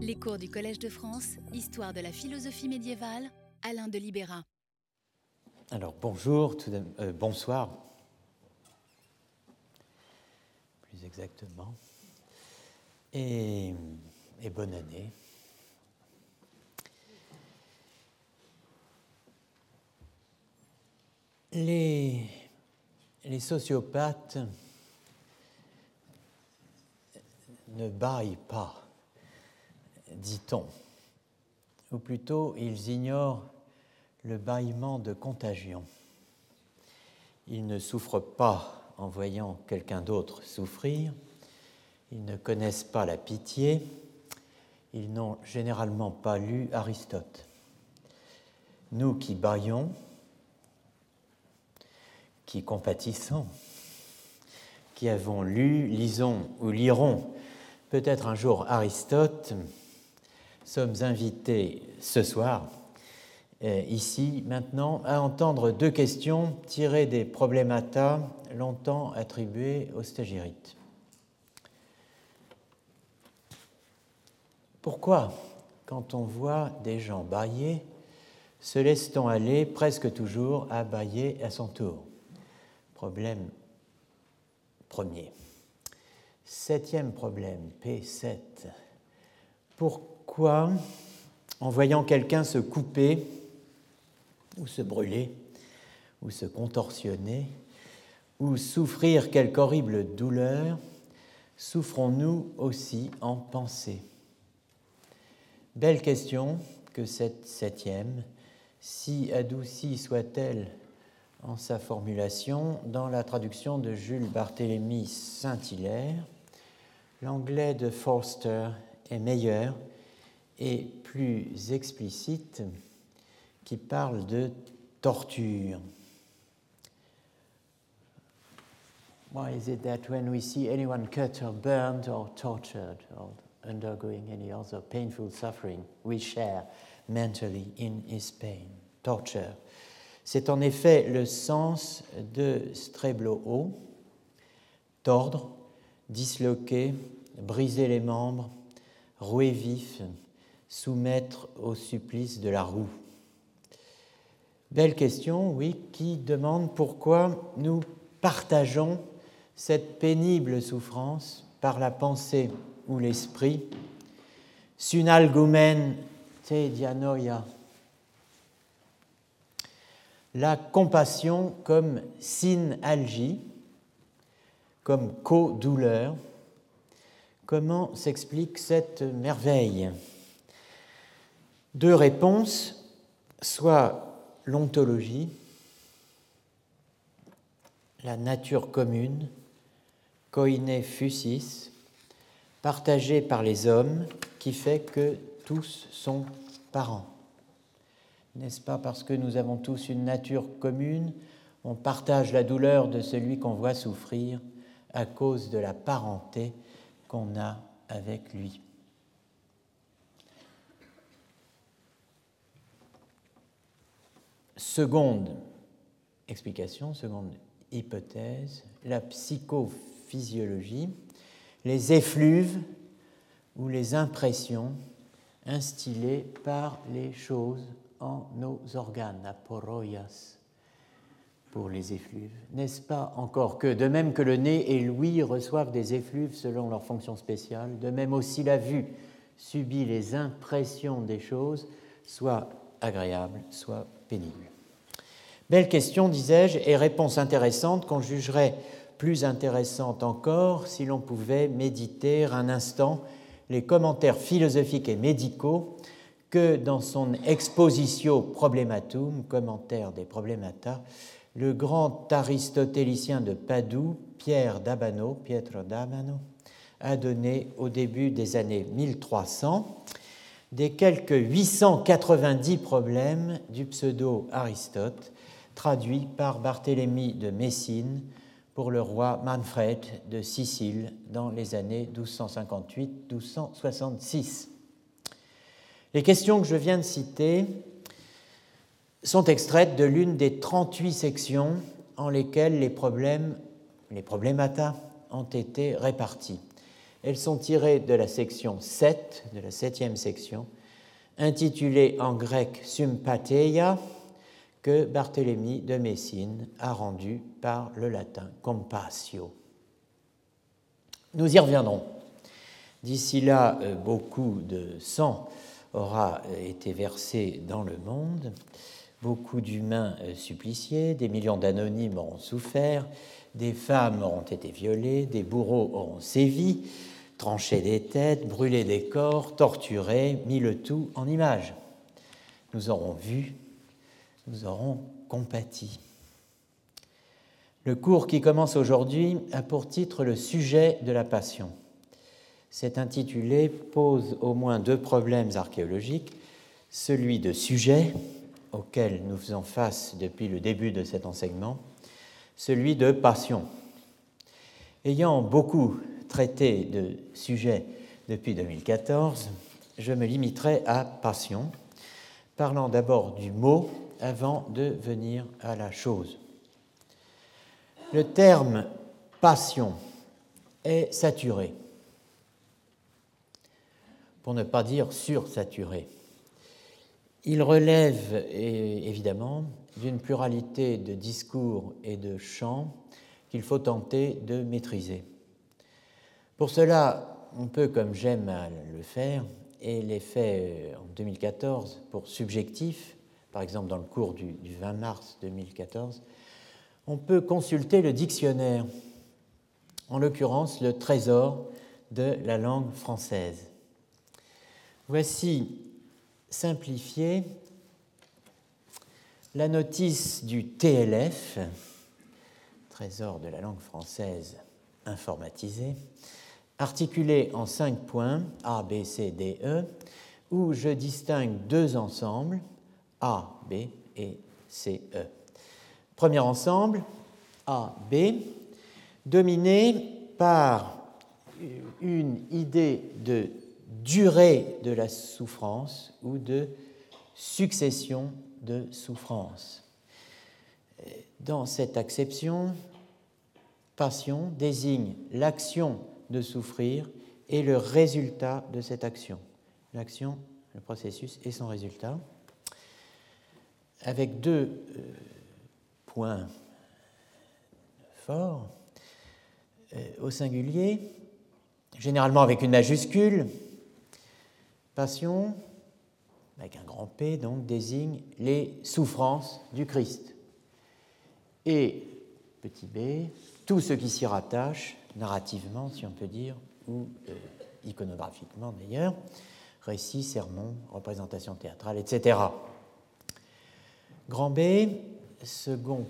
Les cours du Collège de France, Histoire de la philosophie médiévale, Alain de Libéra. Alors bonjour, euh, bonsoir, plus exactement, et, bonne année. Les, les sociopathes ne baillent pas dit-on, ou plutôt ils ignorent le bâillement de contagion. Ils ne souffrent pas en voyant quelqu'un d'autre souffrir, ils ne connaissent pas la pitié, ils n'ont généralement pas lu Aristote. Nous qui baillons, qui compatissons, qui avons lu, lisons ou lirons peut-être un jour Aristote, sommes invités ce soir, euh, ici, maintenant, à entendre deux questions tirées des problémata longtemps attribués aux stagirites. Pourquoi, quand on voit des gens bailler, se laisse-t-on aller presque toujours à bailler à son tour? Problème premier. Septième problème, P7. Pourquoi, en voyant quelqu'un se couper, ou se brûler, ou se contorsionner, ou souffrir quelque horrible douleur, souffrons-nous aussi en pensée? Belle question que cette septième, si adoucie soit-elle en sa formulation dans la traduction de Jules Barthélemy Saint-Hilaire, L'anglais de Forster est meilleur et plus explicite, qui parle de torture. Why is it that when we see anyone cut or burned or tortured or undergoing any other painful suffering, we share mentally in his pain? Torture. C'est en effet le sens de Streblo, tordre, disloquer, briser les membres, rouer vif, soumettre au supplice de la roue. Belle question, oui, qui demande pourquoi nous partageons cette pénible souffrance par la pensée ou l'esprit. Sunalgumen te dianoia. La compassion comme synalgie, comme co-douleur. Comment s'explique cette merveille? Deux réponses, soit l'ontologie, la nature commune, koine fusis, partagée par les hommes, qui fait que tous sont parents. N'est-ce pas parce que nous avons tous une nature commune, on partage la douleur de celui qu'on voit souffrir à cause de la parenté qu'on a avec lui. Seconde explication, seconde hypothèse, la psychophysiologie, les effluves ou les impressions instillées par les choses en nos organes, aporoias pour les effluves. N'est-ce pas encore que, de même que le nez et l'ouïe reçoivent des effluves selon leur fonction spéciale, de même aussi la vue subit les impressions des choses, soit agréables, soit pénibles. Belle question, disais-je, et réponse intéressante qu'on jugerait plus intéressante encore si l'on pouvait méditer un instant les commentaires philosophiques et médicaux que dans son Expositio Problematum, commentaire des Problemata, le grand aristotélicien de Padoue, Pierre d'Abano, Pietro d'Abano, a donné au début des années 1300 des quelques 890 problèmes du pseudo-Aristote, traduits par Barthélemy de Messine pour le roi Manfred de Sicile dans les années 1258-1266. Les questions que je viens de citer sont extraites de l'une des 38 sections en lesquelles les problèmes, les problémata, ont été répartis. Elles sont tirées de la section 7, de la septième section, intitulée en grec Sympatheia, que Barthélemy de Messine a rendue par le latin Compassio. Nous y reviendrons. D'ici là, euh, beaucoup de sang aura euh, été versé dans le monde, beaucoup d'humains euh, suppliciés, des millions d'anonymes auront souffert, des femmes auront été violées, des bourreaux auront sévi, tranché des têtes, brûlé des corps, torturé, mis le tout en image. Nous aurons vu, nous aurons compati. Le cours qui commence aujourd'hui a pour titre le sujet de la passion. Cet intitulé pose au moins deux problèmes archéologiques, celui de sujet, auquel nous faisons face depuis le début de cet enseignement, celui de passion. Ayant beaucoup traité de sujet depuis 2014, je me limiterai à passion, parlant d'abord du mot avant de venir à la chose. Le terme passion est saturé pour ne pas dire sursaturé. Il relève évidemment d'une pluralité de discours et de chants qu'il faut tenter de maîtriser. Pour cela, on peut, comme j'aime le faire, et l'ai fait en 2014 pour subjectif, par exemple dans le cours du, 20 mars 2014, on peut consulter le dictionnaire, en l'occurrence le trésor de la langue française. Voici simplifiée la notice du TLF, Trésor de la langue française informatisée, articulée en cinq points A, B, C, D, E, où je distingue deux ensembles, A, B et C, E. Premier ensemble, A, B, dominé par une idée de durée de la souffrance ou de succession de souffrance. Dans cette acception, passion désigne l'action de souffrir et le résultat de cette action. L'action, le processus et son résultat, avec deux euh, points forts. Euh, au singulier, généralement avec une majuscule, Passion, avec un grand P, donc, désigne les souffrances du Christ. Et, petit b, tout ce qui s'y rattache, narrativement, si on peut dire, ou euh, iconographiquement d'ailleurs, récit, sermon, représentation théâtrale, etc. Grand B, second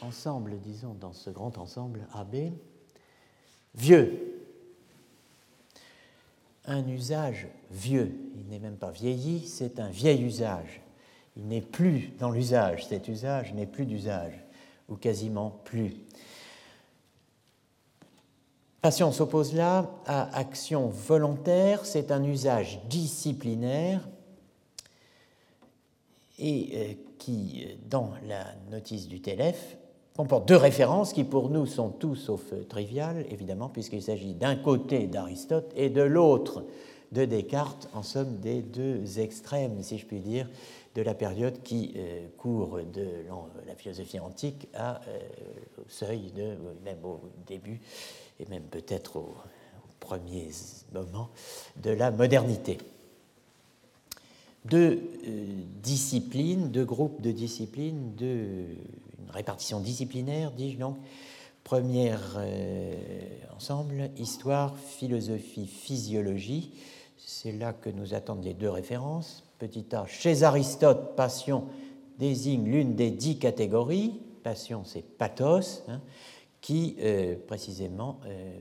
ensemble, disons, dans ce grand ensemble AB, vieux, un usage vieux. Il n'est même pas vieilli, c'est un vieil usage. Il n'est plus dans l'usage, cet usage n'est plus d'usage, ou quasiment plus. Passion s'oppose là à action volontaire, c'est un usage disciplinaire et euh, qui, euh, dans la notice du TLF, comporte deux références qui pour nous sont tout sauf triviales, évidemment, puisqu'il s'agit d'un côté d'Aristote et de l'autre de Descartes, en somme des deux extrêmes, si je puis dire, de la période qui euh, court de la philosophie antique euh, au seuil de, même au début, et même peut-être aux premiers moments de la modernité. Deux euh, disciplines, deux groupes de disciplines, deux répartition disciplinaire, dis-je donc. Premier euh, ensemble, histoire, philosophie, physiologie. C'est là que nous attendent les deux références. Petit a, chez Aristote, passion désigne l'une des dix catégories. Passion, c'est pathos, hein, qui euh, précisément euh,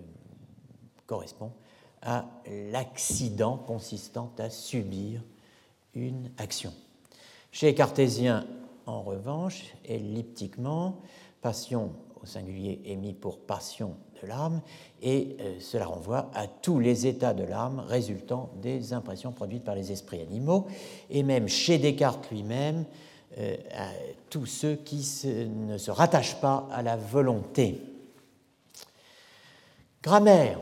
correspond à l'accident consistant à subir une action. Chez Cartésien, en revanche, elliptiquement, passion au singulier est mis pour passion de l'âme, et euh, cela renvoie à tous les états de l'âme résultant des impressions produites par les esprits animaux, et même chez Descartes lui-même, à tous ceux qui ne se rattachent pas à la volonté. Grammaire.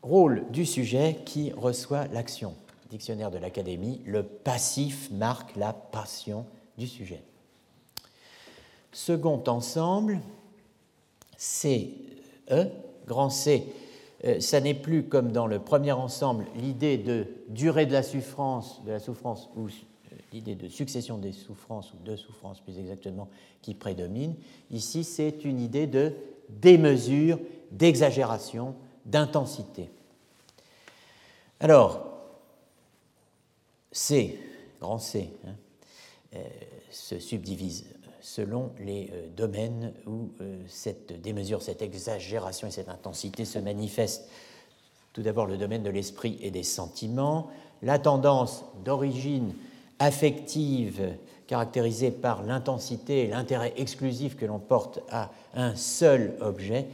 Rôle du sujet qui reçoit l'action. Dictionnaire de l'Académie, le passif marque la passion du sujet. Second ensemble, C, E, grand C, euh, ça n'est plus comme dans le premier ensemble l'idée de durée de la souffrance, de la souffrance ou euh, l'idée de succession des souffrances ou de souffrances plus exactement qui prédomine. Ici, c'est une idée de démesure, d'exagération, d'intensité. Alors, C, grand C, hein, euh, se subdivise selon les euh, domaines où euh, cette démesure, cette exagération et cette intensité se manifestent. Tout d'abord le domaine de l'esprit et des sentiments, la tendance d'origine affective caractérisée par l'intensité et l'intérêt exclusif que l'on porte à un seul objet,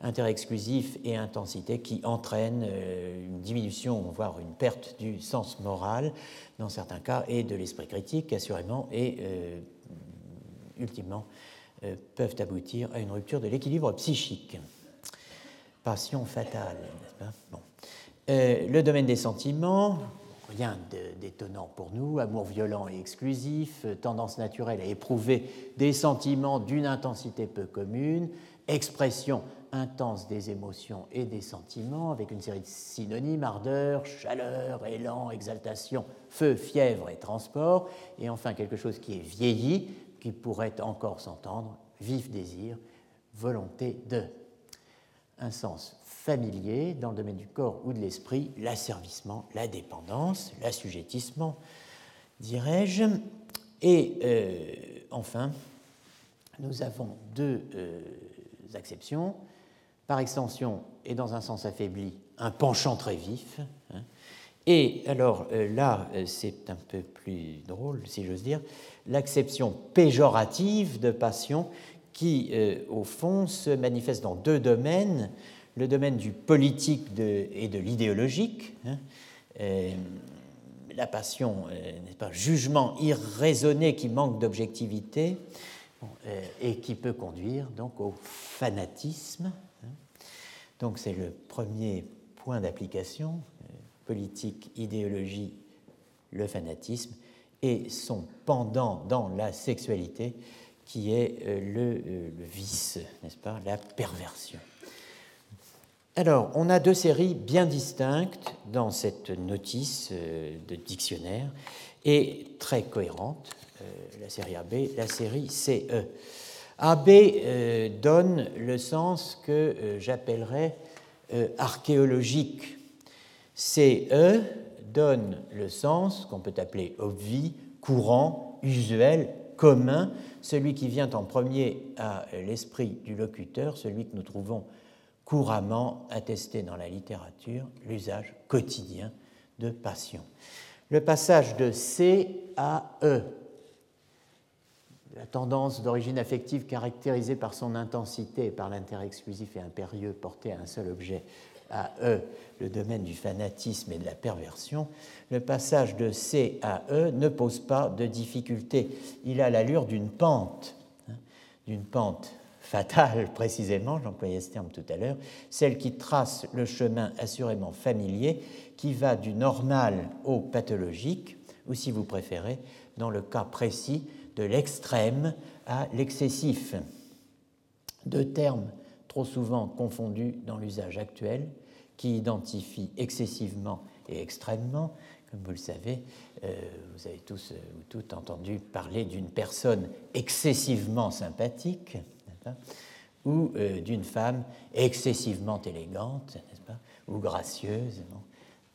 intérêt exclusif et intensité qui entraînent euh, une diminution, voire une perte du sens moral dans certains cas, et de l'esprit critique assurément, et ultimement euh, peuvent aboutir à une rupture de l'équilibre psychique. Passion fatale, n'est-ce pas? Bon. Euh, le domaine des sentiments, rien d'étonnant pour nous, amour violent et exclusif, tendance naturelle à éprouver des sentiments d'une intensité peu commune, expression intense des émotions et des sentiments, avec une série de synonymes, ardeur, chaleur, élan, exaltation, feu, fièvre et transport, et enfin quelque chose qui est vieilli, qui pourrait encore s'entendre, vif désir, volonté de. Un sens familier dans le domaine du corps ou de l'esprit, l'asservissement, la dépendance, l'assujettissement, dirais-je. Et euh, enfin, nous avons deux euh, acceptions. Par extension, et dans un sens affaibli, un penchant très vif. Hein. Et alors euh, là, c'est un peu plus drôle, si j'ose dire, l'acception péjorative de passion qui, euh, au fond, se manifeste dans deux domaines, le domaine du politique et de l'idéologique. Hein, euh, la passion, euh, n'est jugement irraisonné qui manque d'objectivité et qui peut conduire donc au fanatisme. Hein. Donc c'est le premier point d'application, politique, idéologie, le fanatisme et son pendant dans la sexualité, qui est euh, euh, le, vice, n'est-ce pas, la perversion. Alors, on a deux séries bien distinctes dans cette notice euh, de dictionnaire et très cohérentes, la série AB, la série CE. AB donne le sens que j'appellerais archéologique. CE donne le sens qu'on peut appeler obvi, courant, usuel, commun, celui qui vient en premier à l'esprit du locuteur, celui que nous trouvons couramment attesté dans la littérature, l'usage quotidien de passion. Le passage de C à E, la tendance d'origine affective caractérisée par son intensité et par l'intérêt exclusif et impérieux porté à un seul objet, à E, le domaine du fanatisme et de la perversion, le passage de C à E ne pose pas de difficulté. Il a l'allure d'une pente, hein, d'une pente fatale précisément, j'employais ce terme tout à l'heure, celle qui trace le chemin assurément familier qui va du normal au pathologique, ou si vous préférez, dans le cas précis, de l'extrême à l'excessif. Deux termes trop souvent confondus dans l'usage actuel, qui identifient excessivement et extrêmement. Comme vous le savez, euh, vous avez tous euh, ou toutes entendu parler d'une personne excessivement sympathique, ou euh, d'une femme excessivement élégante, n'est-ce pas, ou gracieuse,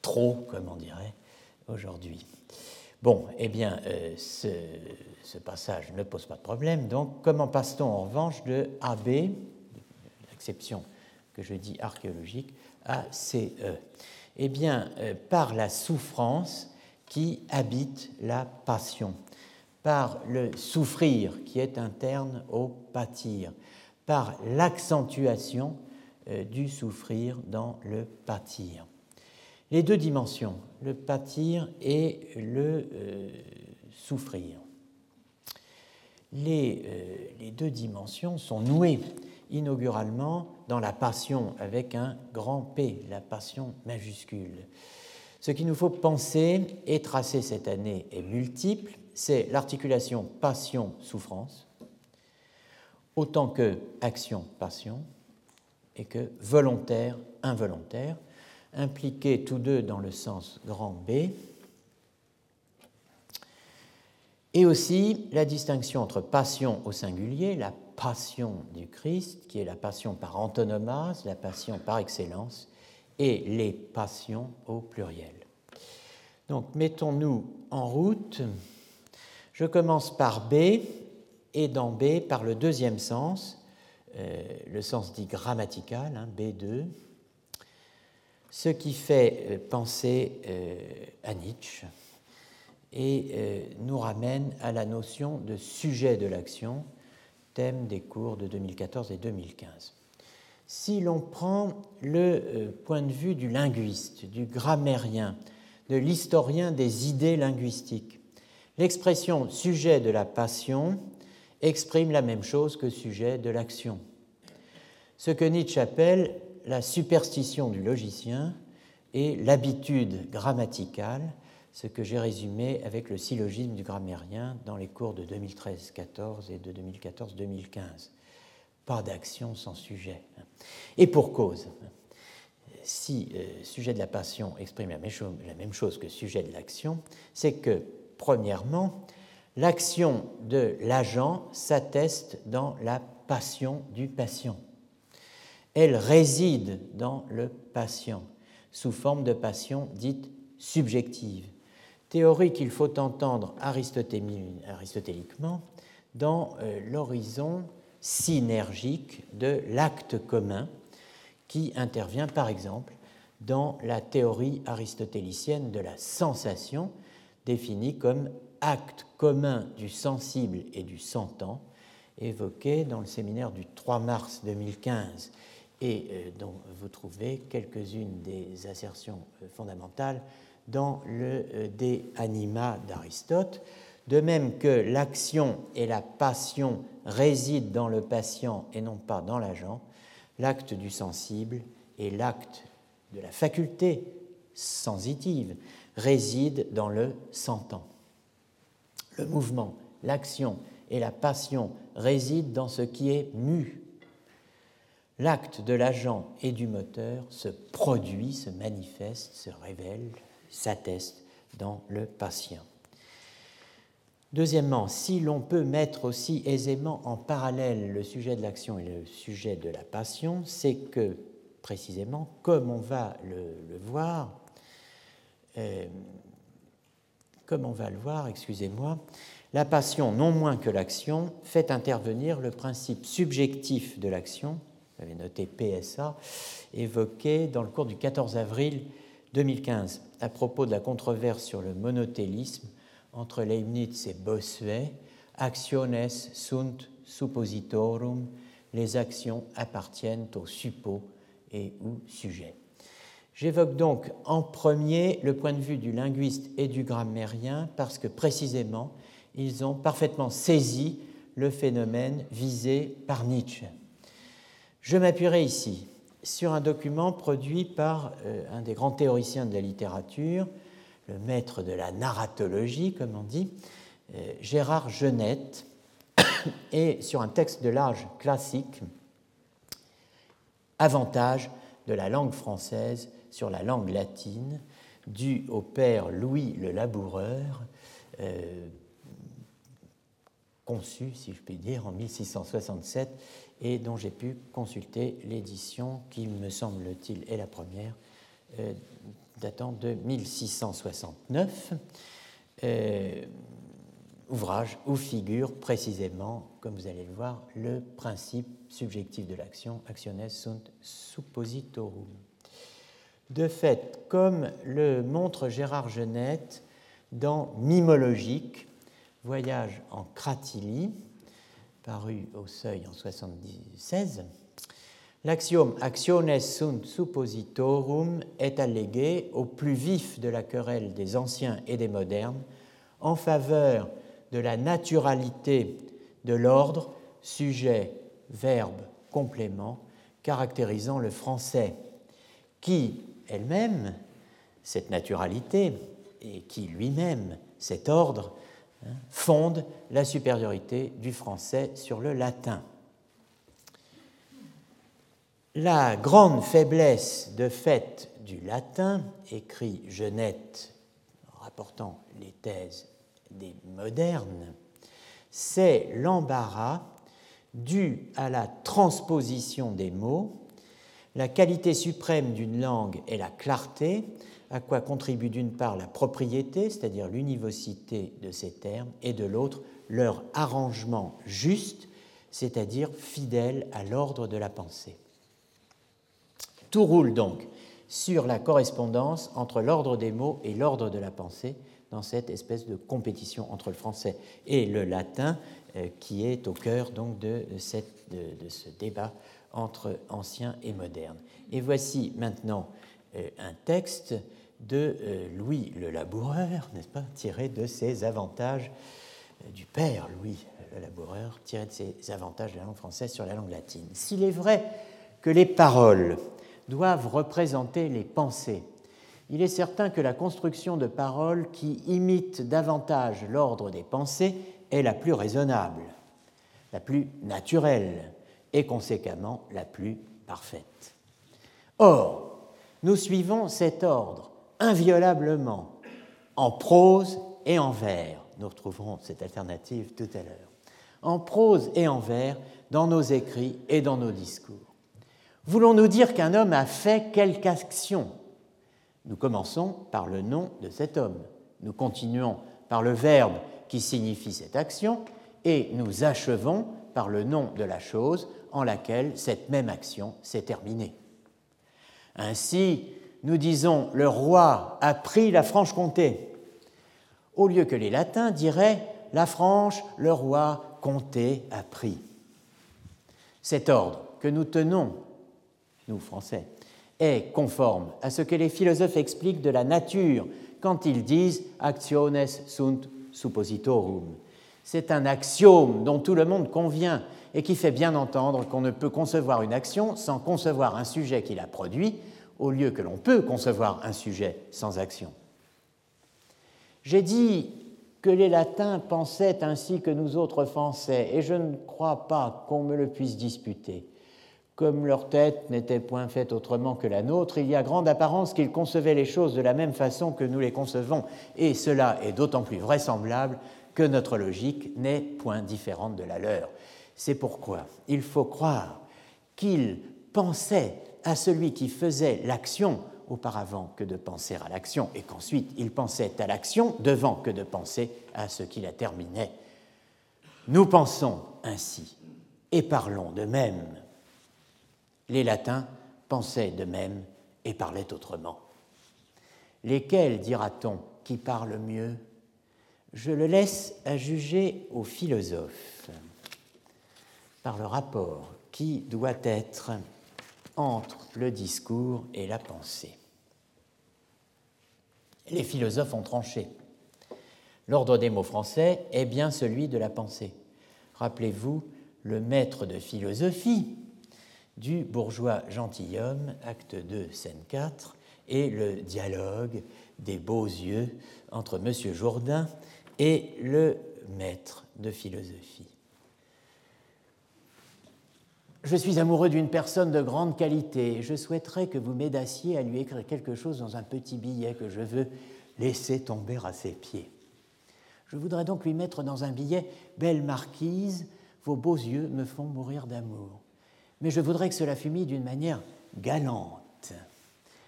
trop, comme on dirait aujourd'hui. Bon, eh bien, ce, ce, passage ne pose pas de problème. Donc, comment passe-t-on en revanche de AB, l'exception que je dis archéologique, à CE Eh bien, euh, par la souffrance qui habite la passion, par le souffrir qui est interne au pâtir, par l'accentuation euh, du souffrir dans le pâtir. Les deux dimensions, le pâtir et le euh, souffrir. Les, les, deux dimensions sont nouées inauguralement dans la passion avec un grand P, la passion majuscule. Ce qu'il nous faut penser et tracer cette année est multiple, c'est l'articulation passion-souffrance, autant que action-passion, et que volontaire-involontaire, impliqués tous deux dans le sens grand B, et aussi la distinction entre passion au singulier, la passion du Christ, qui est la passion par antonomase, la passion par excellence, et les passions au pluriel. Donc mettons-nous en route. Je commence par B et dans B par le deuxième sens, euh, le sens dit grammatical, hein, B2, ce qui fait euh, penser euh, à Nietzsche et nous ramène à la notion de sujet de l'action, thème des cours de 2014 et 2015. Si l'on prend le point de vue du linguiste, du grammairien, de l'historien des idées linguistiques, l'expression sujet de la passion exprime la même chose que sujet de l'action. Ce que Nietzsche appelle la superstition du logicien et l'habitude grammaticale, ce que j'ai résumé avec le syllogisme du grammairien dans les cours de 2013-14 et de 2014-2015. Pas d'action sans sujet. Et pour cause. Si euh, sujet de la passion exprime la même, chose, la même chose que sujet de l'action, c'est que, premièrement, L'action de l'agent s'atteste dans la passion du patient. Elle réside dans le patient, sous forme de passion dite subjective, théorie qu'il faut entendre aristotéliquement dans euh, l'horizon synergique de l'acte commun qui intervient par exemple dans la théorie aristotélicienne de la sensation, définie comme acte commun du sensible et du sentant, évoqué dans le séminaire du 3 mars 2015 et euh, dont vous trouvez quelques-unes des assertions euh, fondamentales dans le euh, De Anima d'Aristote, de même que l'action et la passion résident dans le patient et non pas dans l'agent, l'acte du sensible et l'acte de la faculté sensitive résident dans le sentant. Le mouvement, l'action et la passion résident dans ce qui est mu. L'acte de l'agent et du moteur se produit, se manifeste, se révèle, s'atteste dans le patient. Deuxièmement, si l'on peut mettre aussi aisément en parallèle le sujet de l'action et le sujet de la passion, c'est que, précisément, comme on va le, voir, euh, comme on va le voir, excusez-moi, la passion, non moins que l'action, fait intervenir le principe subjectif de l'action, vous avez noté PSA, évoqué dans le cours du 14 avril 2015 à propos de la controverse sur le monothélisme entre Leibniz et Bossuet, actiones sunt suppositorum, les actions appartiennent au suppos et ou sujet. J'évoque donc en premier le point de vue du linguiste et du grammairien parce que précisément, ils ont parfaitement saisi le phénomène visé par Nietzsche. Je m'appuierai ici sur un document produit par euh, un des grands théoriciens de la littérature, le maître de la narratologie, comme on dit, euh, Gérard Genette, et sur un texte de l'âge classique, Avantage de la langue française sur la langue latine, due au père Louis le Laboureur, euh, conçu, si je puis dire, en 1667, et dont j'ai pu consulter l'édition qui, me semble-t-il, est la première, euh, datant de 1669. Euh, ouvrage où figure précisément, comme vous allez le voir, le principe subjectif de l'action, actiones sunt suppositorum. De fait, comme le montre Gérard Genette dans Mimologique, Voyage en Cratilly, paru au Seuil en 1976, l'axiome actiones sunt suppositorum est allégué au plus vif de la querelle des anciens et des modernes en faveur de la naturalité de l'ordre sujet, verbe, complément caractérisant le français, qui elle-même, cette naturalité, et qui lui-même, cet ordre, hein, fonde la supériorité du français sur le latin. La grande faiblesse de fait du latin, écrit Genette, rapportant les thèses des modernes, c'est l'embarras dû à la transposition des mots. La qualité suprême d'une langue est la clarté, à quoi contribue d'une part la propriété, c'est-à-dire l'univocité de ces termes, et de l'autre leur arrangement juste, c'est-à-dire fidèle à l'ordre de la pensée. Tout roule donc sur la correspondance entre l'ordre des mots et l'ordre de la pensée dans cette espèce de compétition entre le français et le latin euh, qui est au cœur de, ce débat entre ancien et moderne. Et voici maintenant euh, un texte de euh, Louis le Laboureur, n'est-ce pas, tiré de ses avantages du père Louis le Laboureur, tiré de ses avantages de la langue française sur la langue latine. S'il est vrai que les paroles doivent représenter les pensées. Il est certain que la construction de paroles qui imitent davantage l'ordre des pensées est la plus raisonnable, la plus naturelle et conséquemment la plus parfaite. Or, nous suivons cet ordre inviolablement en prose et en vers. Nous retrouverons cette alternative tout à l'heure. En prose et en vers dans nos écrits et dans nos discours. Voulons-nous dire qu'un homme a fait quelque action? Nous commençons par le nom de cet homme. Nous continuons par le verbe qui signifie cette action et nous achevons par le nom de la chose en laquelle cette même action s'est terminée. Ainsi, nous disons le roi a pris la Franche-Comté, au lieu que les latins diraient la Franche, le roi, Comté a pris. Cet ordre que nous tenons nous Français, est conforme à ce que les philosophes expliquent de la nature quand ils disent actiones sunt suppositorum. C'est un axiome dont tout le monde convient et qui fait bien entendre qu'on ne peut concevoir une action sans concevoir un sujet qui la produit, au lieu que l'on peut concevoir un sujet sans action. J'ai dit que les latins pensaient ainsi que nous autres Français, et je ne crois pas qu'on me le puisse disputer. Comme leur tête n'était point faite autrement que la nôtre, il y a grande apparence qu'ils concevaient les choses de la même façon que nous les concevons, et cela est d'autant plus vraisemblable que notre logique n'est point différente de la leur. C'est pourquoi il faut croire qu'ils pensaient à celui qui faisait l'action auparavant que de penser à l'action, et qu'ensuite ils pensaient à l'action devant que de penser à ce qui la terminait. Nous pensons ainsi et parlons de même les latins pensaient de même et parlaient autrement. Lesquels, dira-t-on, qui parlent mieux? Je le laisse à juger aux philosophes par le rapport qui doit être entre le discours et la pensée. Les philosophes ont tranché. L'ordre des mots français est bien celui de la pensée. Rappelez-vous le maître de philosophie, du bourgeois gentilhomme, acte 2, scène 4, et le dialogue des beaux yeux entre M. Jourdain et le maître de philosophie. Je suis amoureux d'une personne de grande qualité. Je souhaiterais que vous m'aidassiez à lui écrire quelque chose dans un petit billet que je veux laisser tomber à ses pieds. Je voudrais donc lui mettre dans un billet Belle marquise, vos beaux yeux me font mourir d'amour mais je voudrais que cela fût mis d'une manière galante,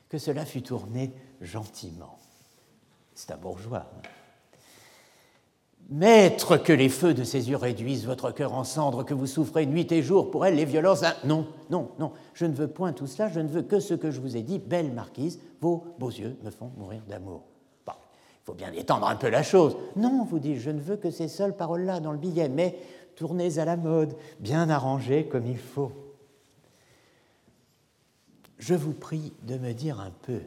que cela fût tourné gentiment. C'est un bourgeois. Hein. Maître, que les feux de ses yeux réduisent votre cœur en cendres, que vous souffrez nuit et jour pour elle les violences. Non, non, non, je ne veux point tout cela, je ne veux que ce que je vous ai dit, belle marquise, vos beaux yeux me font mourir d'amour. Bon, il faut bien étendre un peu la chose. Non, vous dites, je ne veux que ces seules paroles-là dans le billet, mais tournées à la mode, bien arrangées comme il faut je vous prie de me dire un peu,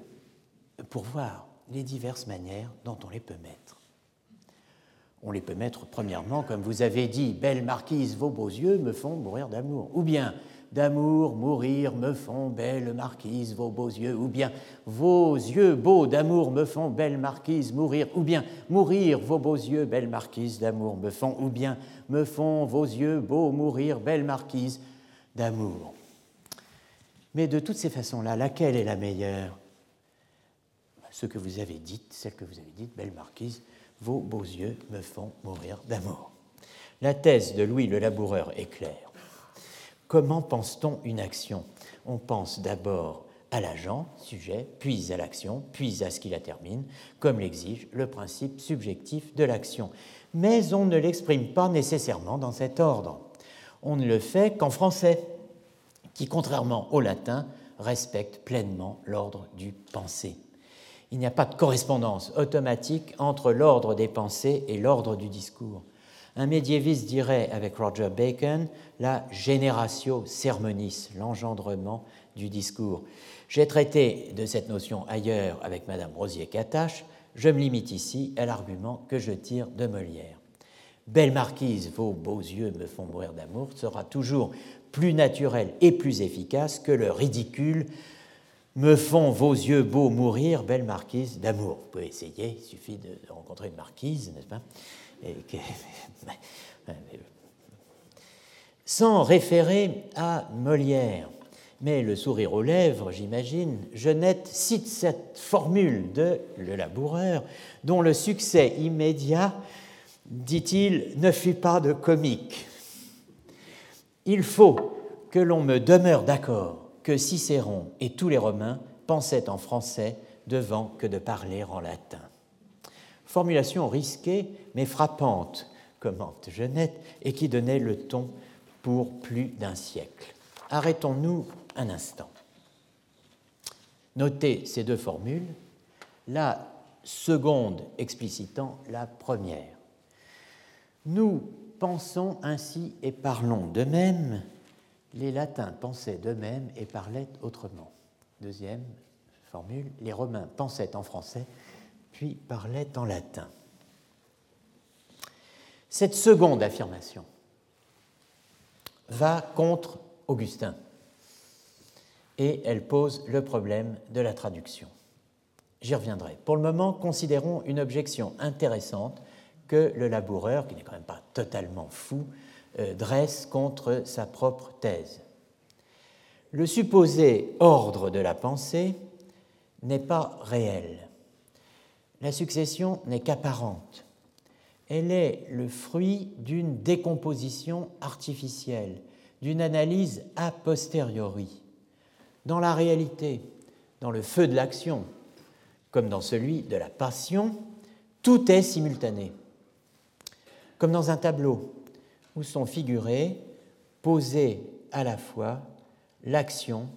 pour voir les diverses manières dont on les peut mettre. On les peut mettre premièrement, comme vous avez dit, Belle marquise, vos beaux yeux me font mourir d'amour. Ou bien, d'amour mourir me font belle marquise vos beaux yeux, ou bien vos yeux beaux d'amour me font belle marquise mourir, ou bien mourir vos beaux yeux belle marquise d'amour me font, ou bien me font vos yeux beaux mourir belle marquise d'amour. Mais de toutes ces façons-là, laquelle est la meilleure? Ce que vous avez dit, celle que vous avez dite, belle marquise, vos beaux yeux me font mourir d'amour. La thèse de Louis le Laboureur est claire. Comment pense-t-on une action? On pense d'abord à l'agent, sujet, puis à l'action, puis à ce qui la termine, comme l'exige le principe subjectif de l'action. Mais on ne l'exprime pas nécessairement dans cet ordre. On ne le fait qu'en français, qui, contrairement au latin, respecte pleinement l'ordre du pensée. Il n'y a pas de correspondance automatique entre l'ordre des pensées et l'ordre du discours. Un médiéviste dirait, avec Roger Bacon, la generatio sermonis, l'engendrement du discours. J'ai traité de cette notion ailleurs avec Madame Rosier-Catache, je me limite ici à l'argument que je tire de Molière. Belle marquise, vos beaux yeux me font mourir d'amour sera toujours plus naturel et plus efficace que le ridicule me font vos yeux beaux mourir, belle marquise d'amour. Vous pouvez essayer, il suffit de rencontrer une marquise, n'est-ce pas? Sans référer à Molière. Mais le sourire aux lèvres, j'imagine, Jeannette cite cette formule de Le Laboureur, dont le succès immédiat, dit-il, ne fut pas de comique. Il faut que l'on me demeure d'accord que Cicéron et tous les Romains pensaient en français devant que de parler en latin. Formulation risquée mais frappante, commente Genette, et qui donnait le ton pour plus d'un siècle. Arrêtons-nous un instant. Notez ces deux formules, la seconde explicitant la première. Nous pensons ainsi et parlons de même, les latins pensaient d'eux-mêmes et parlaient autrement. Deuxième formule, les romains pensaient en français puis parlait en latin. Cette seconde affirmation va contre Augustin et elle pose le problème de la traduction. J'y reviendrai. Pour le moment, considérons une objection intéressante que le laboureur, qui n'est quand même pas totalement fou, dresse contre sa propre thèse. Le supposé ordre de la pensée n'est pas réel la succession n'est qu'apparente. Elle est le fruit d'une décomposition artificielle, d'une analyse a posteriori. Dans la réalité, dans le feu de l'action, comme dans celui de la passion, tout est simultané. Comme dans un tableau où sont figurés, posés à la fois, l'action,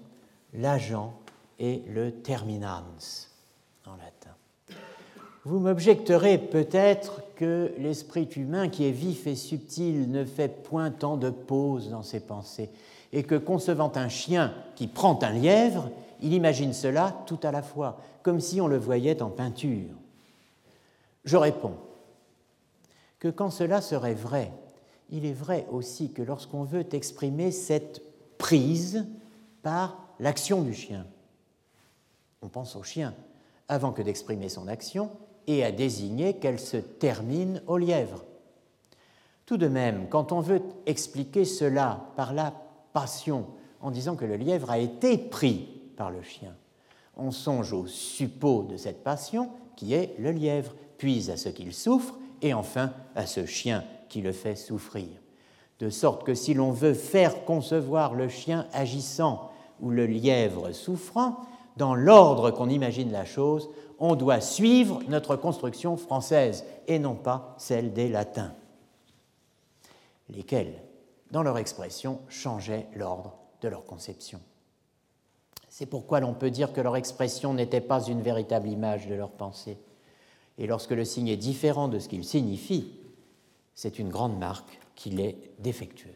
l'agent et le terminans en latin. Vous m'objecterez peut-être que l'esprit humain, qui est vif et subtil, ne fait point tant de pauses dans ses pensées, et que concevant un chien qui prend un lièvre, il imagine cela tout à la fois, comme si on le voyait en peinture. Je réponds que quand cela serait vrai, il est vrai aussi que lorsqu'on veut exprimer cette prise par l'action du chien, on pense au chien avant que d'exprimer son action, et à désigner qu'elle se termine au lièvre. Tout de même, quand on veut expliquer cela par la passion, en disant que le lièvre a été pris par le chien, on songe au suppôt de cette passion qui est le lièvre, puis à ce qu'il souffre, et enfin à ce chien qui le fait souffrir. De sorte que si l'on veut faire concevoir le chien agissant ou le lièvre souffrant, dans l'ordre qu'on imagine la chose, on doit suivre notre construction française et non pas celle des latins, lesquels, dans leur expression, changeaient l'ordre de leur conception. C'est pourquoi l'on peut dire que leur expression n'était pas une véritable image de leur pensée. Et lorsque le signe est différent de ce qu'il signifie, c'est une grande marque qu'il est défectueux.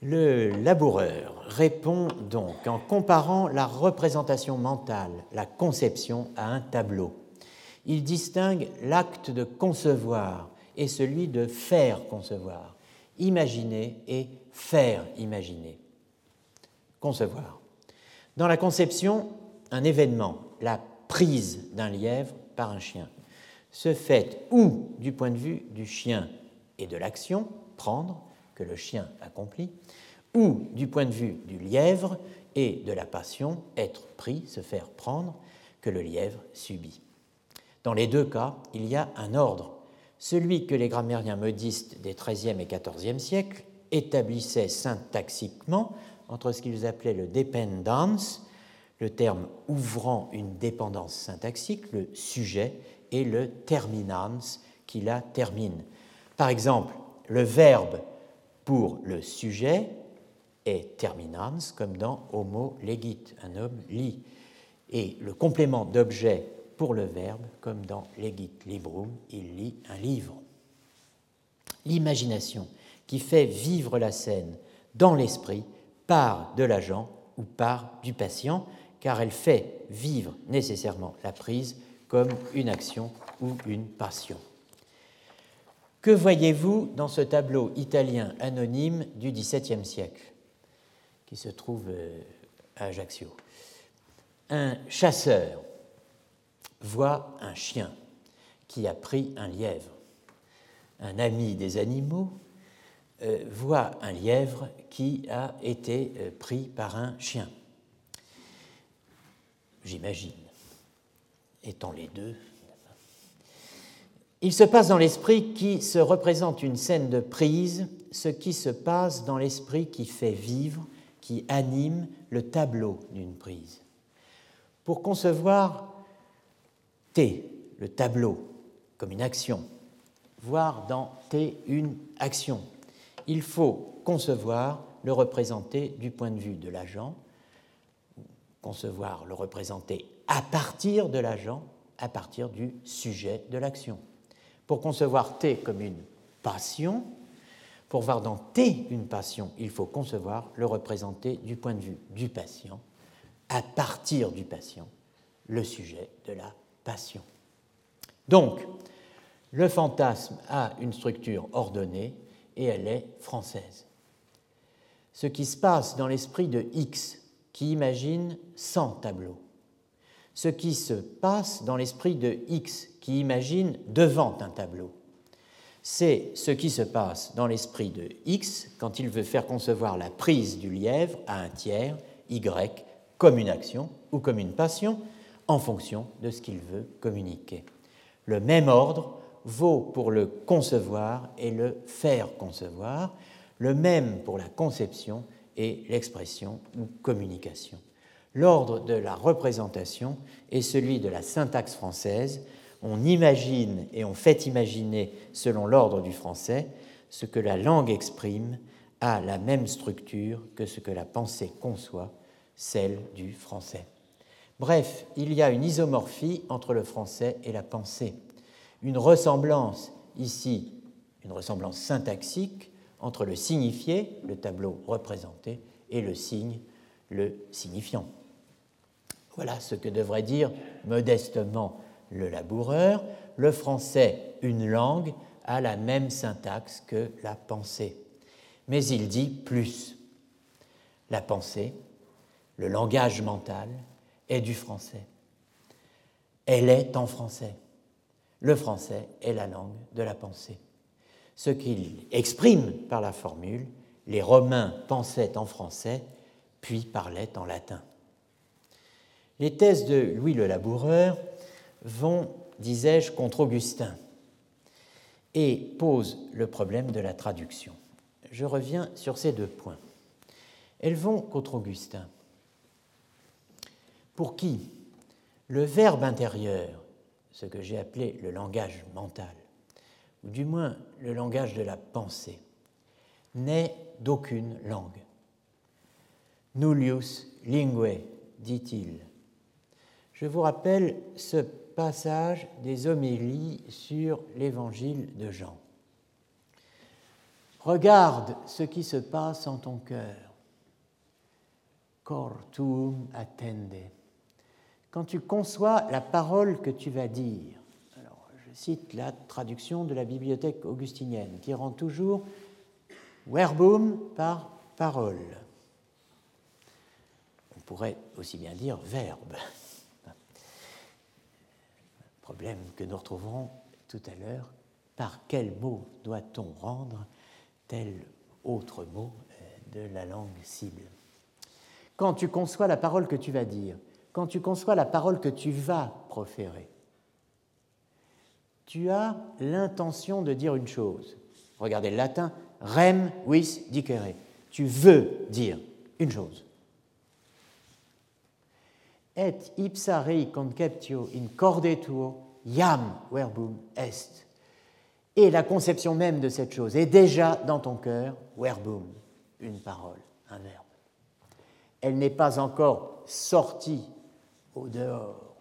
Le laboureur répond donc en comparant la représentation mentale, la conception, à un tableau. Il distingue l'acte de concevoir et celui de faire concevoir, imaginer et faire imaginer. concevoir. Dans la conception, un événement, la prise d'un lièvre par un chien, se fait ou du point de vue du chien et de l'action, prendre, que le chien accomplit, ou du point de vue du lièvre et de la passion, être pris, se faire prendre, que le lièvre subit. Dans les deux cas, il y a un ordre, celui que les grammairiens modistes des XIIIe et XIVe siècles établissaient syntaxiquement entre ce qu'ils appelaient le dependence, le terme ouvrant une dépendance syntaxique, le sujet, et le terminans qui la termine. Par exemple, le verbe pour le sujet est terminans, comme dans homo legit, un homme lit, et le complément d'objet pour le verbe, comme dans legit librum, il lit un livre. L'imagination qui fait vivre la scène dans l'esprit part de l'agent ou part du patient, car elle fait vivre nécessairement la prise comme une action ou une passion. Que voyez-vous dans ce tableau italien anonyme du XVIIe siècle, qui se trouve euh, à Ajaccio? Un chasseur voit un chien qui a pris un lièvre. Un ami des animaux euh, voit un lièvre qui a été euh, pris par un chien. J'imagine, étant les deux. Il se passe dans l'esprit qui se représente une scène de prise, ce qui se passe dans l'esprit qui fait vivre, qui anime le tableau d'une prise. Pour concevoir T, le tableau, comme une action, voir dans T une action, il faut concevoir le représenter du point de vue de l'agent, concevoir le représenter à partir de l'agent, à partir du sujet de l'action. Pour concevoir T comme une passion, pour voir dans T une passion, il faut concevoir le représenter du point de vue du patient, à partir du patient, le sujet de la passion. Donc, le fantasme a une structure ordonnée et elle est française. Ce qui se passe dans l'esprit de X, qui imagine 100 tableaux. Ce qui se passe dans l'esprit de X, qui imagine devant un tableau. C'est ce qui se passe dans l'esprit de X quand il veut faire concevoir la prise du lièvre à un tiers, Y, comme une action ou comme une passion, en fonction de ce qu'il veut communiquer. Le même ordre vaut pour le concevoir et le faire concevoir, le même pour la conception et l'expression ou communication. L'ordre de la représentation est celui de la syntaxe française. On imagine et on fait imaginer, selon l'ordre du français, ce que la langue exprime a la même structure que ce que la pensée conçoit, celle du français. Bref, il y a une isomorphie entre le français et la pensée une ressemblance ici, une ressemblance syntaxique entre le signifié, le tableau représenté, et le signe, le signifiant. Voilà ce que devrait dire modestement le laboureur. Le français, une langue, a la même syntaxe que la pensée. Mais il dit plus. La pensée, le langage mental, est du français. Elle est en français le français est la langue de la pensée. Ce qu'il exprime par la formule, les Romains pensaient en français, puis parlaient en latin. Les thèses de Louis le Laboureur vont, disais-je, contre Augustin et posent le problème de la traduction. Je reviens sur ces deux points. Elles vont contre Augustin. Pour qui le verbe intérieur ce que j'ai appelé le langage mental, ou du moins le langage de la pensée, n'est d'aucune langue. Nullius lingue, dit-il. Je vous rappelle ce passage des homélies sur l'évangile de Jean. Regarde ce qui se passe en ton cœur. Cor tuum attende quand tu conçois la parole que tu vas dire. Alors, je cite la traduction de la bibliothèque augustinienne qui rend toujours verbum par parole. pourrait aussi bien dire verbe. Problème que nous retrouverons tout à l'heure. Par quel mot doit-on rendre tel autre mot euh, de la langue cible? Quand tu conçois la parole que tu vas dire, quand tu conçois la parole que tu vas proférer, tu as l'intention de dire une chose. Regardez le latin, rem vis dicere. Tu veux dire une chose. Et ipsa rei conceptio in corde tuo iam verbum est. Et la conception même de cette chose est déjà dans ton cœur, verbum, une parole, un verbe. Elle n'est pas encore sortie au dehors.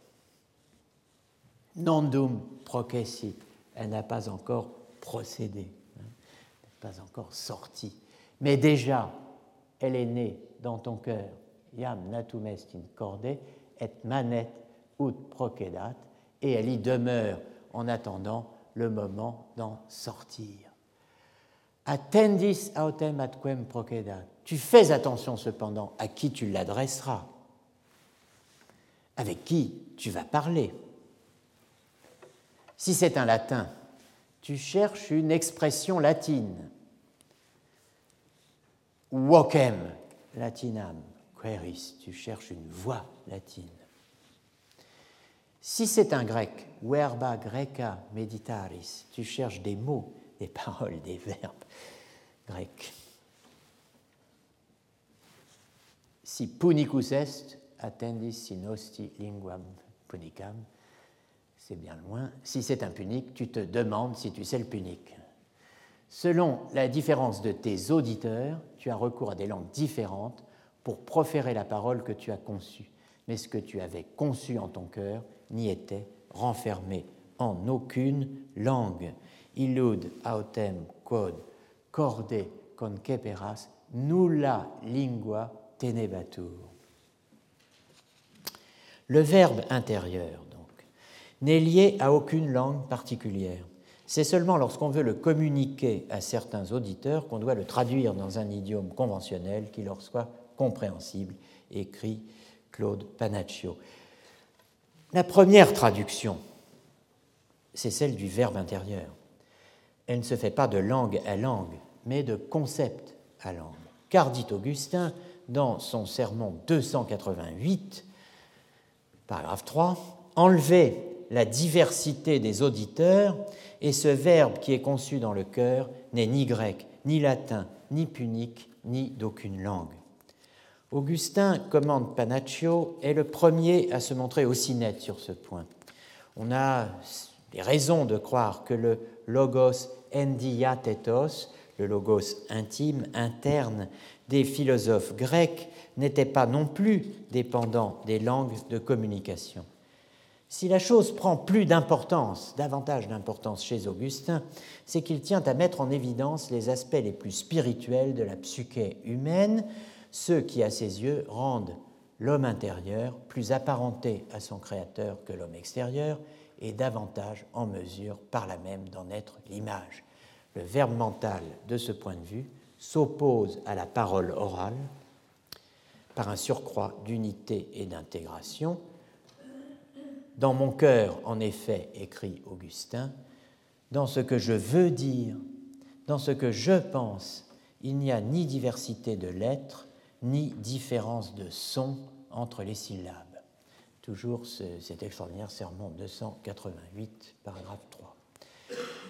Nondum processi, elle n'a pas encore procédé, hein, n'est pas encore sortie. Mais déjà, elle est née dans ton cœur. Iam natum est in corde et manet ut procedat, et elle y demeure en attendant le moment d'en sortir. Attendis autem atquem procedat. Tu fais attention cependant à qui tu l'adresseras, avec qui tu vas parler. Si c'est un latin, tu cherches une expression latine. Vocem latinam tu cherches une voix latine. Si c'est un grec, verba greca meditaris, tu cherches des mots, des paroles, des verbes grecs. Si punicus est, attendis sinosti linguam punicam, c'est bien loin. Si c'est un punique, tu te demandes si tu sais le punique. Selon la différence de tes auditeurs, tu as recours à des langues différentes pour proférer la parole que tu as conçue. Mais ce que tu avais conçu en ton cœur n'y était renfermé en aucune langue. Illud autem quod corde conceperas nulla lingua tenebatur. Le verbe intérieur, n'est lié à aucune langue particulière. C'est seulement lorsqu'on veut le communiquer à certains auditeurs qu'on doit le traduire dans un idiome conventionnel qui leur soit compréhensible, écrit Claude Panaccio. La première traduction, c'est celle du verbe intérieur. Elle ne se fait pas de langue à langue, mais de concept à langue. Car dit Augustin, dans son sermon 288, paragraphe 3, enlever la diversité des auditeurs, et ce verbe qui est conçu dans le cœur n'est ni grec, ni latin, ni punique, ni d'aucune langue. Augustin, commande Panaccio, est le premier à se montrer aussi net sur ce point. On a des raisons de croire que le logos endiatetos, le logos intime, interne des philosophes grecs, n'était pas non plus dépendant des langues de communication. Si la chose prend plus d'importance, davantage d'importance chez Augustin, c'est qu'il tient à mettre en évidence les aspects les plus spirituels de la psyché humaine, ceux qui, à ses yeux, rendent l'homme intérieur plus apparenté à son créateur que l'homme extérieur et davantage en mesure par là même d'en être l'image. Le verbe mental, de ce point de vue, s'oppose à la parole orale par un surcroît d'unité et d'intégration, dans mon cœur, en effet, écrit Augustin, dans ce que je veux dire, dans ce que je pense, il n'y a ni diversité de lettres, ni différence de son entre les syllabes. Toujours cet extraordinaire sermon 288, paragraphe 3.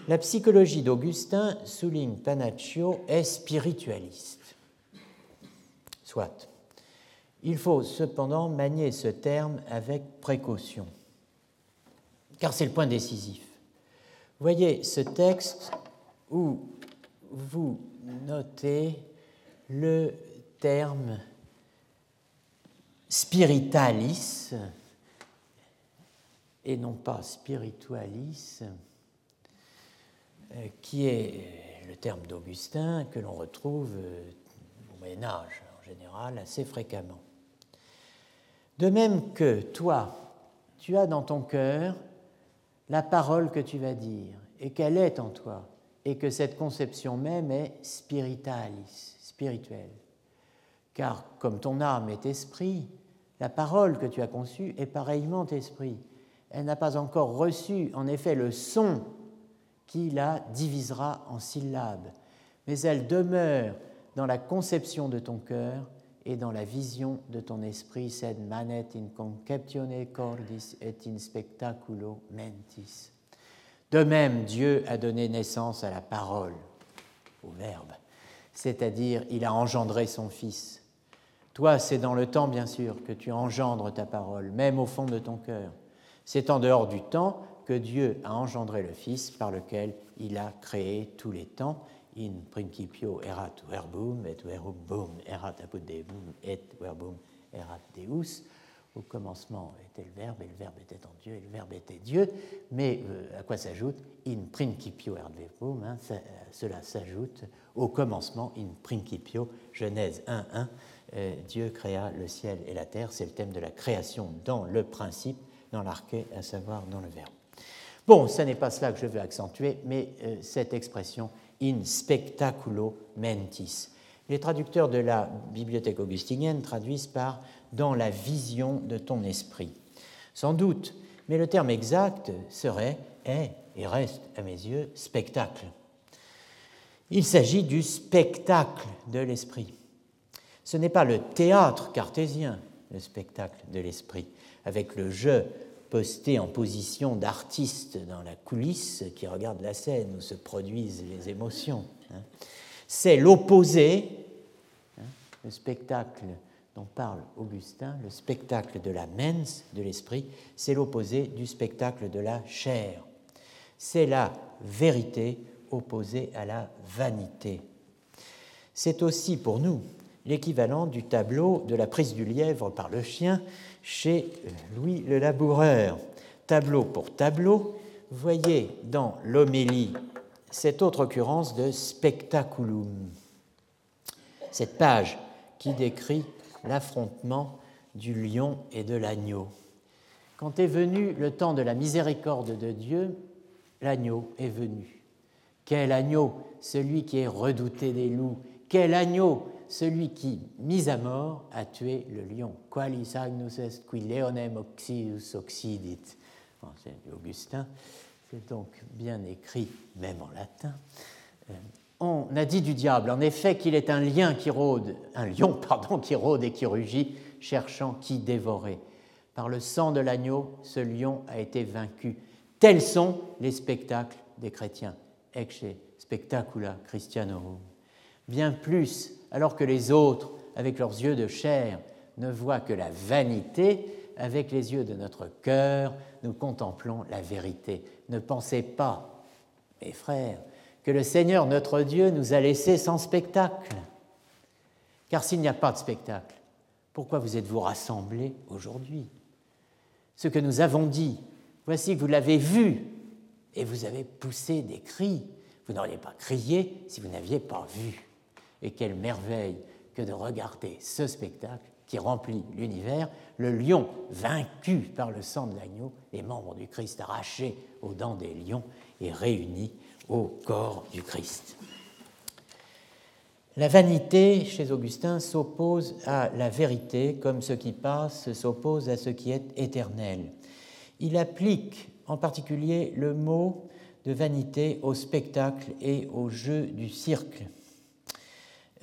La psychologie d'Augustin, souligne Panaccio, est spiritualiste. Soit. Il faut cependant manier ce terme avec précaution car c'est le point décisif. Voyez ce texte où vous notez le terme spiritualis et non pas spiritualis, euh, qui est le terme d'Augustin que l'on retrouve euh, au Moyen Âge en général assez fréquemment. De même que toi, tu as dans ton cœur la parole que tu vas dire et qu'elle est en toi et que cette conception même est spiritualis, spirituelle. Car comme ton âme est esprit, La parole que tu as conçue est pareillement esprit. Elle n'a pas encore reçu, en effet, le son qui la divisera en syllabes, mais elle demeure dans la conception de ton cœur et dans la vision de ton esprit, sed manet in conceptione cordis et in spectaculo mentis. De même, Dieu a donné naissance à la parole, au Verbe, c'est-à-dire il a engendré son Fils. Toi, c'est dans le temps, bien sûr, que tu engendres ta parole, même au fond de ton cœur. C'est en dehors du temps que Dieu a engendré le Fils par lequel il a créé tous les temps. In principio erat verbum et verbum erat apud et verbum erat Deus. Au commencement était le Verbe et le Verbe était en Dieu et le Verbe était Dieu. Mais euh, à quoi s'ajoute in principio erat verbum hein, Cela s'ajoute au commencement in principio, Genèse 1.1. Euh, Dieu créa le ciel et la terre. C'est le thème de la création dans le principe, dans l'arché, à savoir dans le Verbe. Bon, ce n'est pas cela que je veux accentuer, mais euh, cette expression in spectaculo mentis. Les traducteurs de la bibliothèque augustinienne traduisent par dans la vision de ton esprit. Sans doute, mais le terme exact serait, est et reste à mes yeux, spectacle. Il s'agit du spectacle de l'esprit. Ce n'est pas le théâtre cartésien, le spectacle de l'esprit, avec le jeu posté en position d'artiste dans la coulisse qui regarde la scène où se produisent les émotions. Hein. C'est l'opposé, hein, le spectacle dont parle Augustin, le spectacle de la mens, de l'esprit, c'est l'opposé du spectacle de la chair. C'est la vérité opposée à la vanité. C'est aussi pour nous l'équivalent du tableau de la prise du lièvre par le chien chez Louis le Laboureur. Tableau pour tableau, voyez dans l'homélie cette autre occurrence de spectaculum. Cette page qui décrit l'affrontement du lion et de l'agneau. Quand est venu le temps de la miséricorde de Dieu, l'agneau est venu. Quel agneau Celui qui est redouté des loups? Quel agneau celui qui, mis à mort, a tué le lion. Qualis agnus est qui leonem oxius occidit. c'est Augustin, c'est donc bien écrit, même en latin. Euh, on a dit du diable, en effet, qu'il est un lion qui rôde, un lion, pardon, qui rôde et qui rugit, cherchant qui dévorer. Par le sang de l'agneau, ce lion a été vaincu. Tels sont les spectacles des chrétiens. Ecce spectacula Christianorum. Bien plus alors que les autres, avec leurs yeux de chair, ne voient que la vanité, avec les yeux de notre cœur, nous contemplons la vérité. Ne pensez pas, mes frères, que le Seigneur notre Dieu nous a laissés sans spectacle. Car s'il n'y a pas de spectacle, pourquoi vous êtes-vous rassemblés aujourd'hui? Ce que nous avons dit, voici que vous l'avez vu et vous avez poussé des cris. Vous n'auriez pas crié si vous n'aviez pas vu. Et quelle merveille que de regarder ce spectacle qui remplit l'univers, le lion vaincu par le sang de l'agneau, les membres du Christ arrachés aux dents des lions et réunis au corps du Christ. La vanité, chez Augustin, s'oppose à la vérité, comme ce qui passe s'oppose à ce qui est éternel. Il applique en particulier le mot de vanité au spectacle et au jeu du cirque.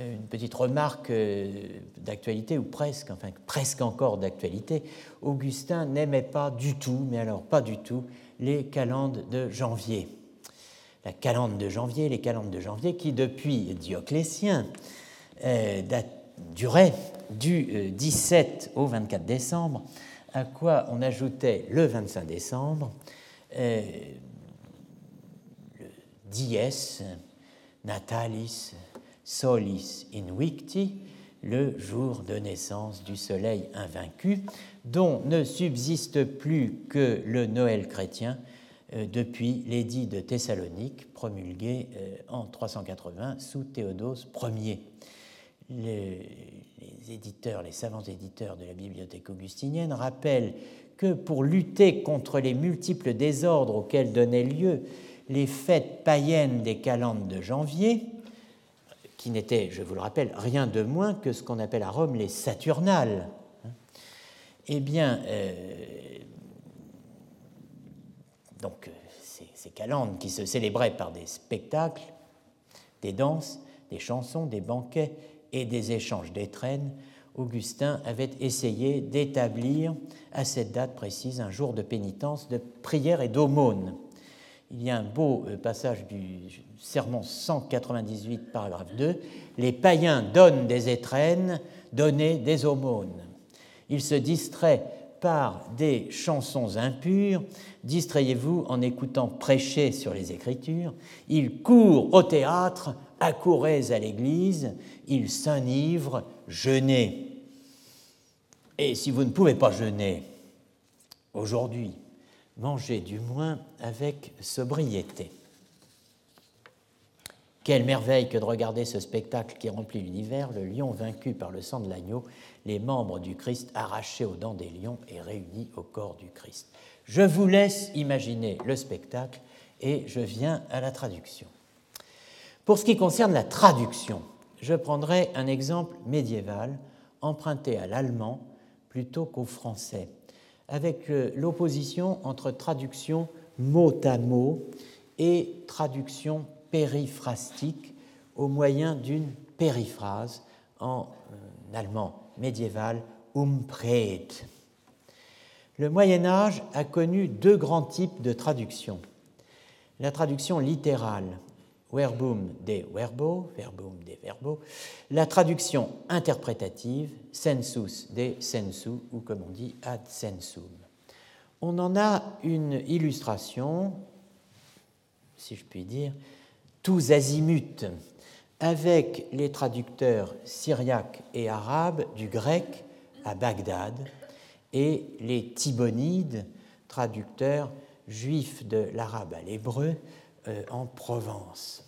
Euh, une petite remarque euh, d'actualité, ou presque, enfin presque encore d'actualité, Augustin n'aimait pas du tout, mais alors pas du tout, les calendes de janvier. La calende de janvier, les calendes de janvier qui, depuis Dioclétien, euh, duraient du 17 au 24 décembre, à quoi on ajoutait le 25 décembre le dies natalis solis invicti, le jour de naissance du soleil invaincu, dont ne subsiste plus que le Noël chrétien euh, depuis l'édit de Thessalonique promulgué euh, en 380 sous Théodose Ier. Les, les éditeurs, les savants éditeurs de la bibliothèque augustinienne rappellent que pour lutter contre les multiples désordres auxquels donnaient lieu les fêtes païennes des calendes de janvier, qui n'étaient, je vous le rappelle, rien de moins que ce qu'on appelle à Rome les Saturnales. Eh bien, donc ces calendes qui se célébraient par des spectacles, des danses, des chansons, des banquets et des échanges d'étrennes, Augustin avait essayé d'établir à cette date précise un jour de pénitence, de prière et d'aumône. Il y a un beau euh, passage du sermon 198, paragraphe 2. Les païens donnent des étrennes, donnez des aumônes. Ils se distraient par des chansons impures, distrayez-vous en écoutant prêcher sur les Écritures, ils courent au théâtre, accourez à l'église, ils s'enivrent, jeûnez. Et si vous ne pouvez pas jeûner aujourd'hui, mangez du moins avec sobriété. Quelle merveille que de regarder ce spectacle qui remplit l'univers, le lion vaincu par le sang de l'agneau, les membres du Christ arrachés aux dents des lions et réunis au corps du Christ. Je vous laisse imaginer le spectacle et je viens à la traduction. Pour ce qui concerne la traduction, je prendrai un exemple médiéval emprunté à l'allemand plutôt qu'au français, avec euh, l'opposition entre traduction mot à mot et traduction périphrastique au moyen d'une périphrase en euh, allemand médiéval umpred. Le Moyen Âge a connu deux grands types de traduction. La traduction littérale, verbum de verbo, verbum de verbo, la traduction interprétative, sensus de sensu, ou comme on dit ad sensum. On en a une illustration, si je puis dire, tous azimuts avec les traducteurs syriaques et arabes du grec à Bagdad et les Tibonides, traducteurs juifs de l'arabe à l'hébreu en Provence.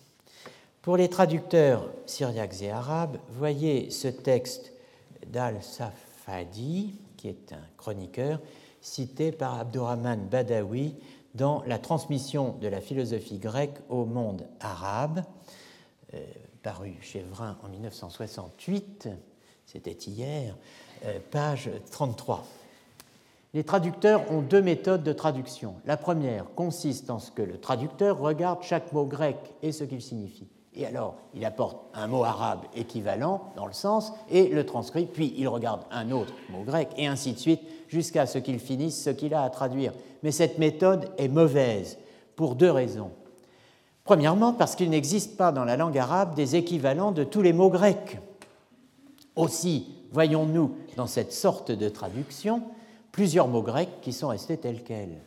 Pour les traducteurs syriaques et arabes, voyez ce texte d'Al-Safadi, qui est un chroniqueur, cité par Abdurrahman Badawi dans la transmission de la philosophie grecque au monde arabe, euh, paru chez Vrin en 1968, c'était hier, euh, page 33. Les traducteurs ont deux méthodes de traduction. La première consiste en ce que le traducteur regarde chaque mot grec et ce qu'il signifie. Et alors, il apporte un mot arabe équivalent dans le sens et le transcrit, puis il regarde un autre mot grec, et ainsi de suite, jusqu'à ce qu'il finisse ce qu'il a à traduire. Mais cette méthode est mauvaise pour deux raisons. Premièrement, parce qu'il n'existe pas dans la langue arabe des équivalents de tous les mots grecs. Aussi, voyons-nous dans cette sorte de traduction plusieurs mots grecs qui sont restés tels quels.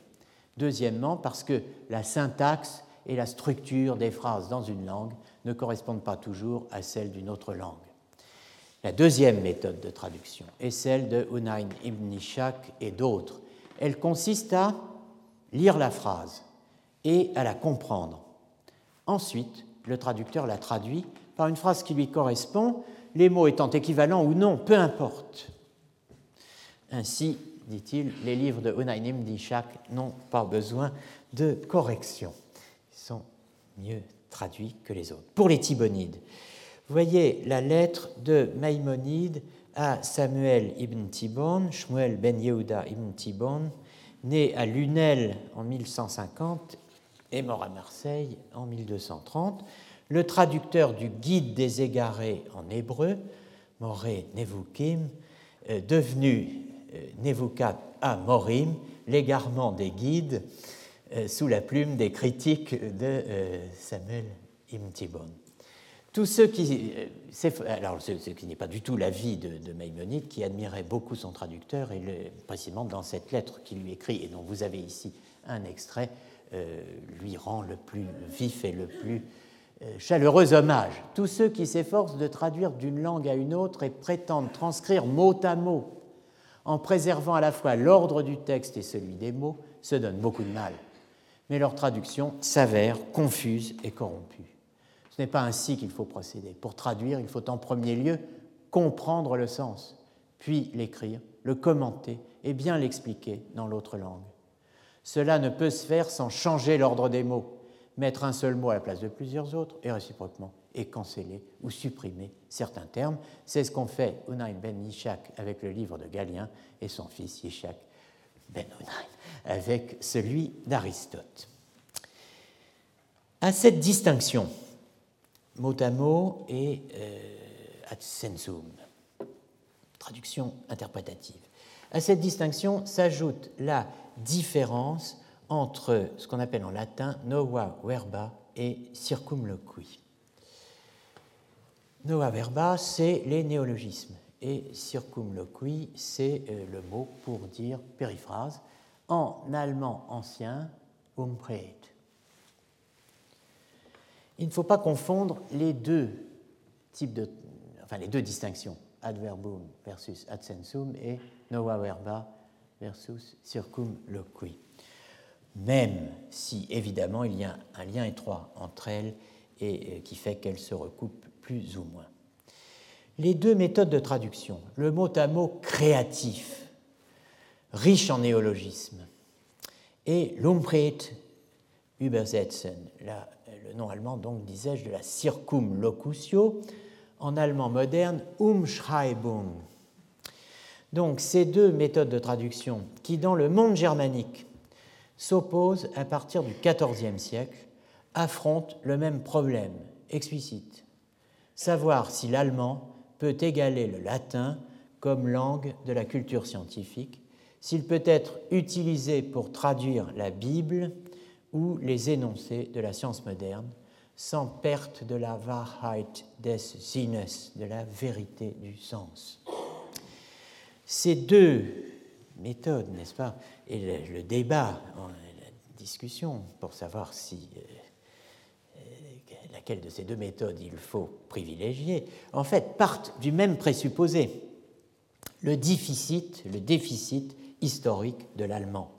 Deuxièmement, parce que la syntaxe et la structure des phrases dans une langue ne correspondent pas toujours à celle d'une autre langue. La deuxième méthode de traduction est celle de Unayn ibn Ishaq et d'autres. Elle consiste à lire la phrase et à la comprendre. Ensuite, le traducteur la traduit par une phrase qui lui correspond, les mots étant équivalents ou non, peu importe. Ainsi, dit-il, les livres de Unayn ibn Ishaq n'ont pas besoin de correction. Ils sont mieux traduits que les autres. Pour les Tibonides, voyez la lettre de Maïmonide à Samuel ibn Tibon, Shmuel ben Yehuda ibn Tibon, né à Lunel en 1150 et mort à Marseille en 1230, le traducteur du Guide des égarés en hébreu, Moré Nevukim, euh, devenu Nevukat à Morim, l'égarement des guides, euh, sous la plume des critiques de Samuel ibn Tibon. Tous ceux qui. Euh, alors, ce, qui n'est pas du tout l'avis de, de, qui admirait beaucoup son traducteur, et précisément dans cette lettre qu'il lui écrit, et dont vous avez ici un extrait, euh, lui rend le plus vif et le plus euh, chaleureux hommage. Tous ceux qui s'efforcent de traduire d'une langue à une autre et prétendent transcrire mot à mot, en préservant à la fois l'ordre du texte et celui des mots, se donnent beaucoup de mal. Mais leur traduction s'avère confuse et corrompue. Ce n'est pas ainsi qu'il faut procéder. Pour traduire, il faut en premier lieu comprendre le sens, puis l'écrire, le commenter et bien l'expliquer dans l'autre langue. Cela ne peut se faire sans changer l'ordre des mots, mettre un seul mot à la place de plusieurs autres, et réciproquement. Et canceller ou supprimer certains termes. C'est ce qu'ont fait Unayn ben Yishak avec le livre de Galien et son fils Yishak ben Unayn avec celui d'Aristote. À cette distinction, mot à mot et euh, ad sensum, traduction interprétative. À cette distinction s'ajoute la différence entre ce qu'on appelle en latin nova verba et circumloqui. Nova verba, c'est les néologismes, et circumloqui, c'est euh, le mot pour dire périphrase, en allemand ancien, umpreit. Il ne faut pas confondre les deux types de, enfin les deux distinctions, adverbum versus adsensum et nova verba versus circumloqui. Même si évidemment il y a un lien étroit entre elles et euh, qui fait qu'elles se recoupent plus ou moins. Les deux méthodes de traduction, le mot à mot créatif, riche en néologismes, et l'umbreit übersetzen, le nom allemand, donc, disais-je, de la circumlocutio, en allemand moderne, Umschreibung. Donc, ces deux méthodes de traduction qui, dans le monde germanique, s'opposent à partir du XIVe siècle, affrontent le même problème explicite savoir si l'allemand peut égaler le latin comme langue de la culture scientifique, s'il peut être utilisé pour traduire la Bible ou les énoncés de la science moderne, sans perte de la Wahrheit des Sinnes, de la vérité du sens. Ces deux méthodes, n'est-ce pas, et le, débat, la discussion pour savoir si euh, de ces deux méthodes il faut privilégier, en fait, partent du même présupposé, le déficit, historique de l'allemand.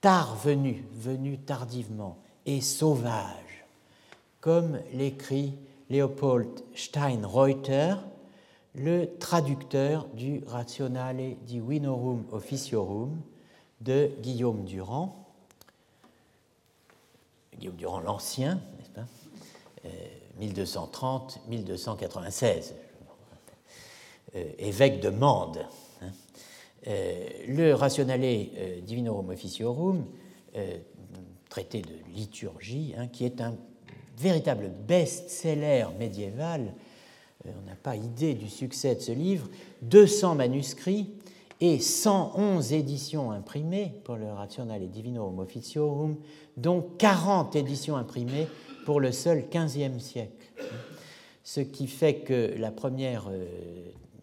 Tard venu, venu tardivement et sauvage, comme l'écrit Leopold Steinreuter, le traducteur du Rationale Divinorum Officiorum de Guillaume Durand, Guillaume Durand l'Ancien, 1230-1296, euh, évêque de Mende. Hein. Euh, le Rationale euh, Divinorum Officiorum, traité de liturgie, hein, qui est un véritable best-seller médiéval, on n'a pas idée du succès de ce livre, 200 manuscrits et 111 éditions imprimées pour le Rationale Divinorum Officiorum, dont 40 éditions imprimées pour le seul XVe siècle. Ce qui fait que la première euh,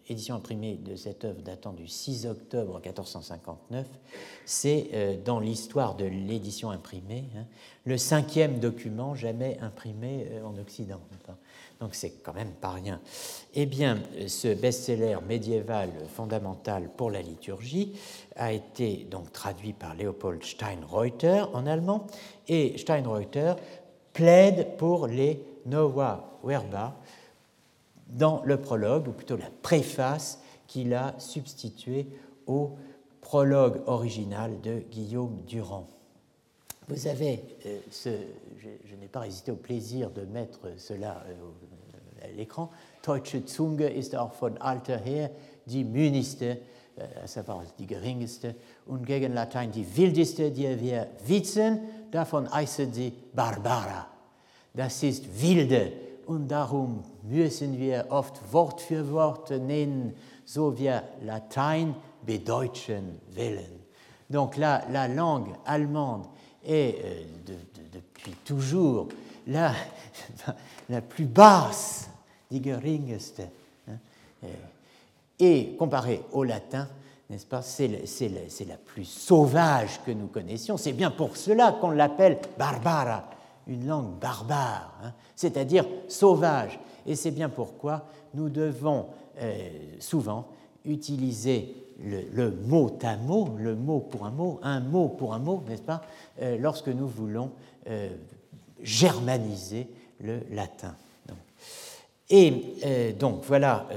édition imprimée de cette œuvre datant du 6 octobre 1459, c'est euh, dans l'histoire de l'édition imprimée hein, le cinquième document jamais imprimé euh, en Occident. Donc c'est quand même pas rien. Eh bien, ce best-seller médiéval fondamental pour la liturgie a été donc traduit par Leopold Steinreuter en allemand, et Steinreuter plaide pour les Nova Verba dans le prologue, ou plutôt la préface qu'il a substituée au prologue original de Guillaume Durand. Vous avez euh, ce, je, n'ai pas résisté au plaisir de mettre cela euh, à l'écran. Deutsche Zunge ist auch von alter her die mühnigste, äh, à savoir die geringste, und gegen Latein die wildeste, die wir witzen, davon heißen sie Barbara. Das ist wilde und darum müssen wir oft Wort für Wort nennen, so wir Latein bedeuten wollen. Donc la, la langue allemande est euh, de, depuis toujours la, la plus basse, die geringste. Hein, et comparée au latin, n'est-ce pas, c'est la plus sauvage que nous connaissions. C'est bien pour cela qu'on l'appelle barbara, une langue barbare, hein, c'est-à-dire sauvage. Et c'est bien pourquoi nous devons euh, souvent utiliser le, mot à mot, le mot pour un mot, un mot pour un mot, n'est-ce pas, euh, lorsque nous voulons euh, germaniser le latin. Et donc voilà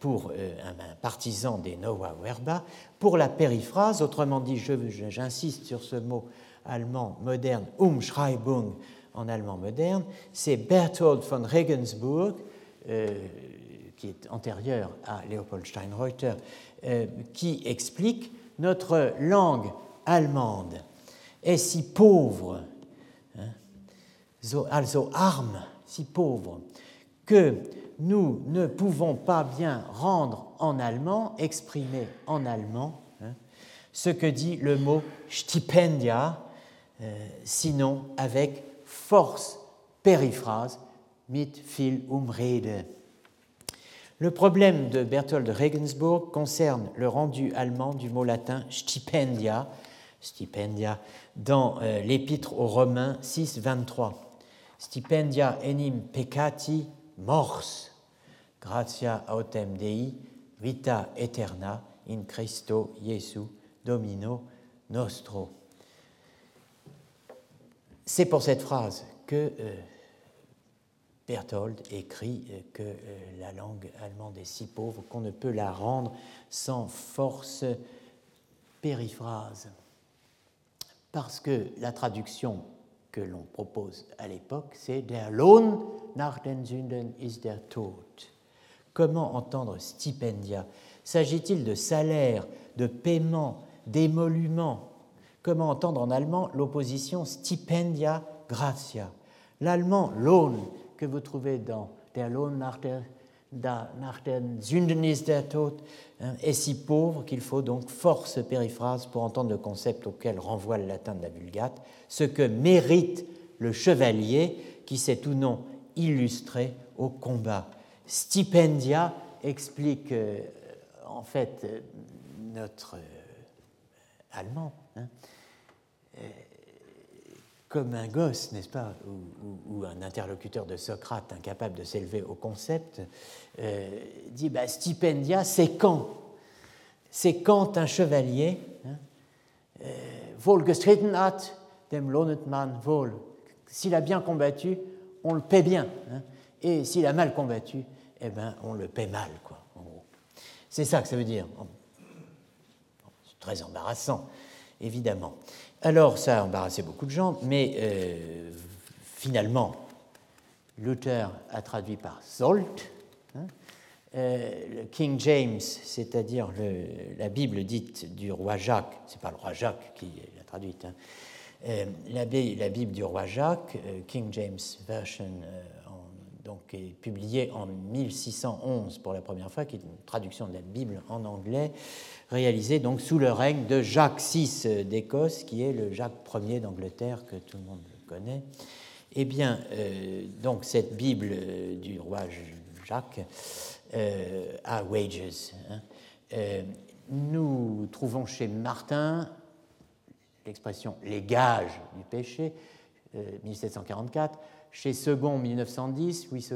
pour un, partisan des Nova Verba. Pour la périphrase, autrement dit, j'insiste sur ce mot allemand moderne, Umschreibung, en allemand moderne, c'est Berthold von Regensburg, qui est antérieur à Leopold Steinreuter, qui explique notre langue allemande est si pauvre, hein, also arme, si pauvre, que nous ne pouvons pas bien rendre en allemand, exprimer en allemand, hein, ce que dit le mot stipendia, euh, sinon avec force périphrase, mit viel Umrede. Le problème de Berthold Regensburg concerne le rendu allemand du mot latin stipendia, stipendia dans euh, l'épître aux Romains 6, 23. Stipendia enim peccati mors, gratia autem Dei, vita eterna in Christo Jesu, Domino nostro. C'est pour cette phrase que euh, Berthold écrit euh, que la langue allemande est si pauvre qu'on ne peut la rendre sans force périphrase parce que la traduction que l'on propose à l'époque, c'est Der Lohn nach den Sünden ist der Tod. Comment entendre stipendia? S'agit-il de salaire, de paiement, d'émolument Comment entendre en allemand l'opposition stipendia gratia? L'allemand Lohn, que vous trouvez dans Der Lohn nach der nach den der Tod, est si pauvre qu'il faut donc force périphrase pour entendre le concept auquel renvoie le latin de la Vulgate, ce que mérite le chevalier qui s'est ou non illustré au combat. Stipendia explique euh, en fait euh, notre euh, allemand. Hein, comme un gosse, n'est-ce pas, ou, un interlocuteur de Socrate incapable de s'élever au concept, euh, dit bah, stipendia, c'est quand? C'est quand un chevalier, hein, euh, hat, dem lohnet man wohl. S'il a bien combattu, on le paie bien. Hein, et s'il a mal combattu, eh ben, on le paie mal, quoi, C'est ça que ça veut dire. C'est très embarrassant, évidemment. Alors, ça a embarrassé beaucoup de gens, mais euh, finalement, Luther a traduit par Zolt. Hein. Euh, King James, c'est-à-dire la Bible dite du roi Jacques, c'est pas le roi Jacques qui l'a traduite, hein. euh, la, Bible du roi Jacques, King James Version, donc est publiée en 1611 pour la première fois, qui est une traduction de la Bible en anglais, réalisé donc sous le règne de Jacques VI d'Écosse, qui est le Jacques Ier d'Angleterre que tout le monde connaît. Eh bien, euh, donc cette Bible euh, du roi Jacques euh, a wages. Hein. nous trouvons chez Martin l'expression les gages du péché, 1744. Chez Second, 1910, Louis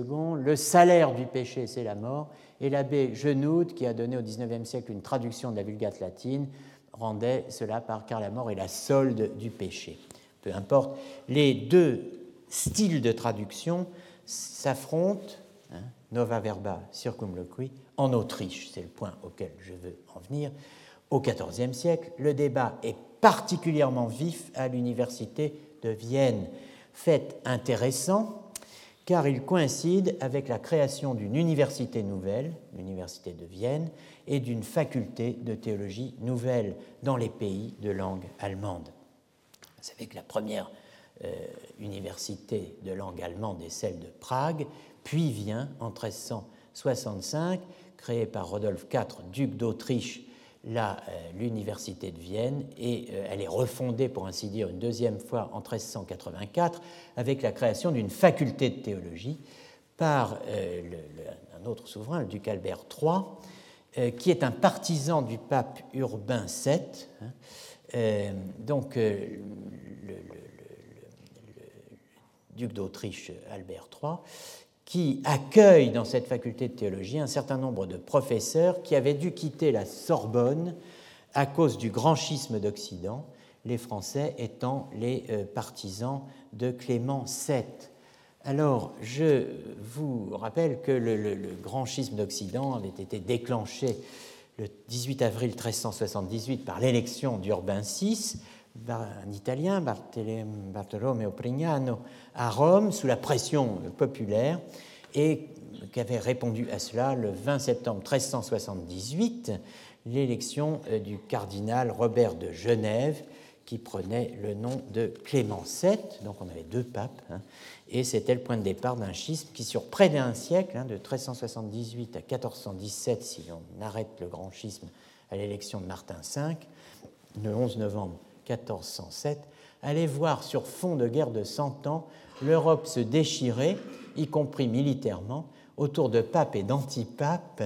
le salaire du péché, c'est la mort. Et l'abbé Genoud, qui a donné au XIXe siècle une traduction de la Vulgate latine, rendait cela par car la mort est la solde du péché. Peu importe, les deux styles de traduction s'affrontent, hein, nova verba circumloqui, en Autriche, c'est le point auquel je veux en venir. Au XIVe siècle, le débat est particulièrement vif à l'université de Vienne fait intéressant car il coïncide avec la création d'une université nouvelle, l'université de Vienne, et d'une faculté de théologie nouvelle dans les pays de langue allemande. Vous savez que la première euh, université de langue allemande est celle de Prague, puis vient en 1365, créée par Rodolphe IV, duc d'Autriche, l'université de Vienne et euh, elle est refondée, pour ainsi dire, une deuxième fois en 1384 avec la création d'une faculté de théologie par euh, un autre souverain, le duc Albert III, qui est un partisan du pape Urbain VII. Hein. donc, le, duc d'Autriche Albert III qui accueille dans cette faculté de théologie un certain nombre de professeurs qui avaient dû quitter la Sorbonne à cause du grand schisme d'Occident, les Français étant les euh, partisans de Clément VII. Alors, je vous rappelle que le, grand schisme d'Occident avait été déclenché le 18 avril 1378 par l'élection d'Urbain VI un Italien, Bartolomeo Prignano, à Rome, sous la pression populaire, et qui avait répondu à cela le 20 septembre 1378, l'élection euh, du cardinal Robert de Genève, qui prenait le nom de Clément VII, donc on avait deux papes, hein, et c'était le point de départ d'un schisme qui, sur près d'un siècle, hein, de 1378 à 1417, si on arrête le grand schisme à l'élection de Martin V, le 11 novembre 1407, allait voir sur fond de guerre de Cent Ans l'Europe se déchirer, y compris militairement, autour de papes et d'antipapes,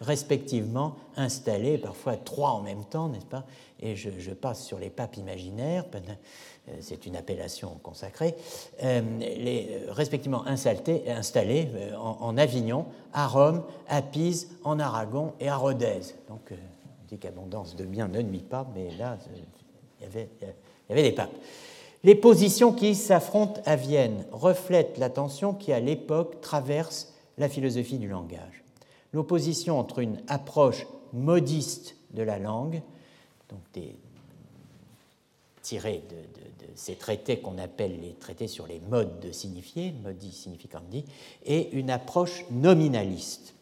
respectivement installés, parfois trois en même temps, n'est-ce pas? Et je, passe sur les papes imaginaires, euh, c'est une appellation consacrée, euh, les, euh, respectivement installés, en, Avignon, à Rome, à Pise, en Aragon et à Rodez. Donc, on dit qu'abondance de biens ne nuit pas, mais là, il y avait, des papes. Les positions qui s'affrontent à Vienne reflètent la tension qui, à l'époque, traverse la philosophie du langage. L'opposition entre une approche modiste de la langue, donc des, tirée de, ces traités qu'on appelle les traités sur les modes de signifier, modi significandi, et une approche nominaliste.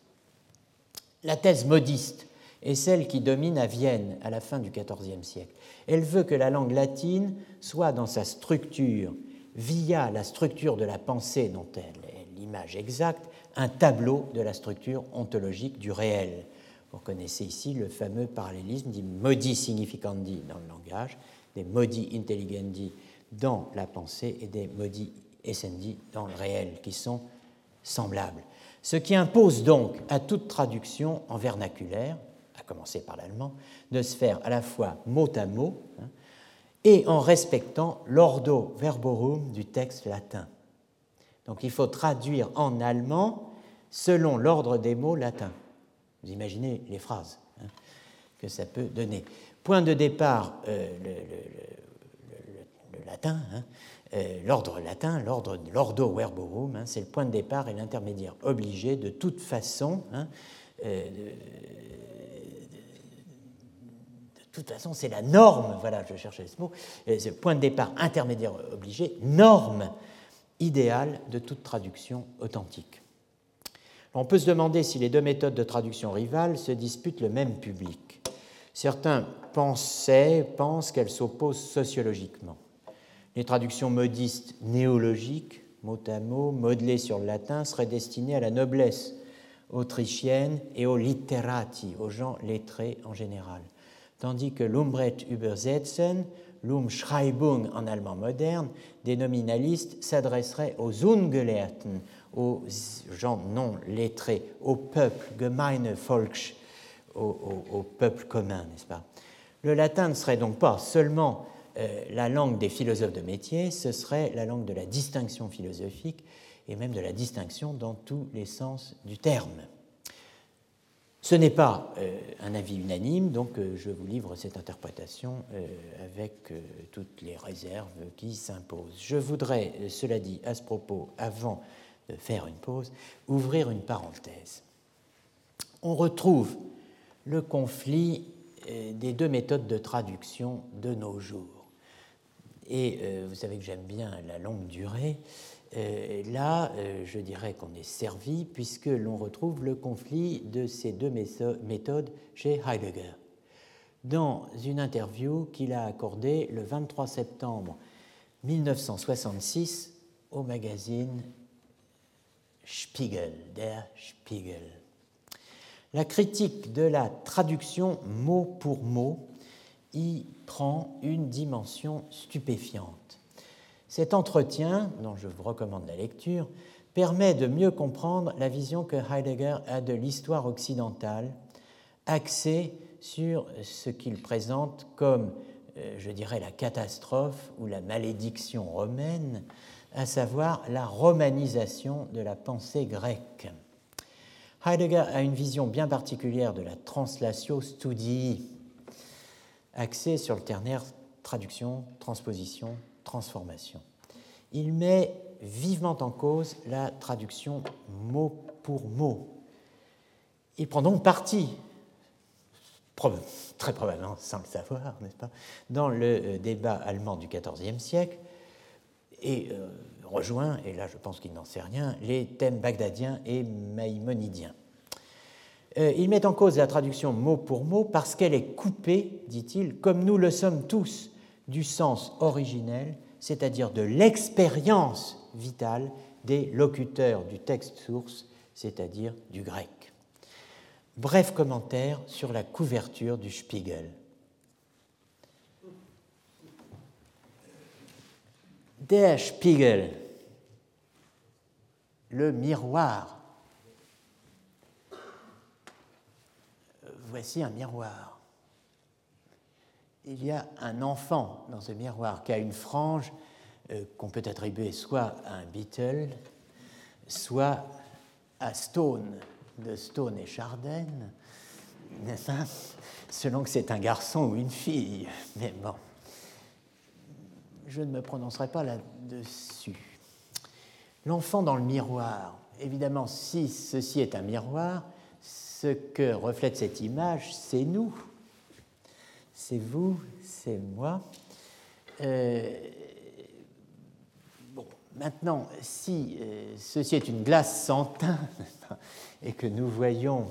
La thèse modiste est celle qui domine à Vienne à la fin du XIVe siècle. Elle veut que la langue latine soit dans sa structure, via la structure de la pensée dont elle est l'image exacte, un tableau de la structure ontologique du réel. Vous connaissez ici le fameux parallélisme dit modi significandi dans le langage, des modi intelligendi dans la pensée et des modi essendi dans le réel, qui sont semblables. Ce qui impose donc à toute traduction en vernaculaire, à commencer par l'allemand, de se faire à la fois mot à mot hein, et en respectant l'ordo verborum du texte latin. Donc il faut traduire en allemand selon l'ordre des mots latins. Vous imaginez les phrases hein, que ça peut donner. Point de départ, euh, le, latin, hein, euh, l'ordre latin, l'ordre l'ordo verborum, c'est le point de départ et l'intermédiaire obligé de toute façon. Euh, toute façon, c'est la norme, voilà, je cherchais ce mot, point de départ intermédiaire obligé, norme idéal de toute traduction authentique. On peut se demander si les deux méthodes de traduction rivales se disputent le même public. Certains pensaient, pensent qu'elles s'opposent sociologiquement. Les traductions modistes néologiques, mot à mot, modelées sur le latin, seraient destinées à la noblesse autrichienne et aux literati, aux gens lettrés en général. Tandis que l'Umbret Übersetzen, l'Umschreibung en allemand moderne, des nominalistes s'adresseraient aux Ungelehrten, aux gens non lettrés, au peuple, gemeine Volks, au, peuple commun, n'est-ce pas? Le latin ne serait donc pas seulement euh, la langue des philosophes de métier, ce serait la langue de la distinction philosophique et même de la distinction dans tous les sens du terme. Ce n'est pas euh, un avis unanime, donc euh, je vous livre cette interprétation euh, avec toutes les réserves qui s'imposent. Je voudrais, cela dit, à ce propos, avant de faire une pause, ouvrir une parenthèse. On retrouve le conflit des deux méthodes de traduction de nos jours. Et vous savez que j'aime bien la longue durée. Euh, là, euh, je dirais qu'on est servi puisque l'on retrouve le conflit de ces deux méthodes chez Heidegger. Dans une interview qu'il a accordée le 23 septembre 1966 au magazine Spiegel, Der Spiegel. La critique de la traduction mot pour mot y prend une dimension stupéfiante. Cet entretien, dont je vous recommande la lecture, permet de mieux comprendre la vision que Heidegger a de l'histoire occidentale, axée sur ce qu'il présente comme, euh, je dirais, la catastrophe ou la malédiction romaine, à savoir la romanisation de la pensée grecque. Heidegger a une vision bien particulière de la translatio studii, axée sur le ternaire traduction, transposition, transformation. Il met vivement en cause la traduction mot pour mot. Il prend donc parti très probablement sans le savoir, n'est-ce pas, dans le débat allemand du XIVe siècle, et rejoint, et là je pense qu'il n'en sait rien, les thèmes bagdadiens et maïmonidiens. Euh, il met en cause la traduction mot pour mot parce qu'elle est coupée, dit-il, comme nous le sommes tous, du sens originel, c'est-à-dire de l'expérience vitale des locuteurs du texte source, c'est-à-dire du grec. Bref commentaire sur la couverture du Spiegel. Der Spiegel, le miroir. Voici un miroir. Il y a un enfant dans ce miroir qui a une frange euh, qu'on peut attribuer soit à un Beatle, soit à Stone, de Stone et Chardin, selon que c'est un garçon ou une fille. Mais bon je ne me prononcerai pas là-dessus. L'enfant dans le miroir, évidemment, si ceci est un miroir, ce que reflète cette image, c'est nous, c'est vous, c'est moi. Euh, bon, maintenant, si euh, ceci est une glace sans teint et que nous voyons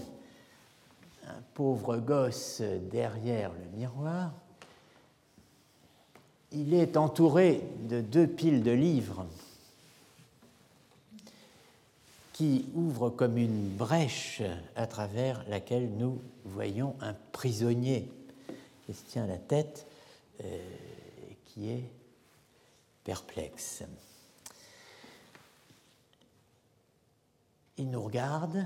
un pauvre gosse derrière le miroir, il est entouré de deux piles de livres qui ouvrent comme une brèche à travers laquelle nous voyons un prisonnier qui se tient la tête euh, qui est perplexe. Il nous regarde,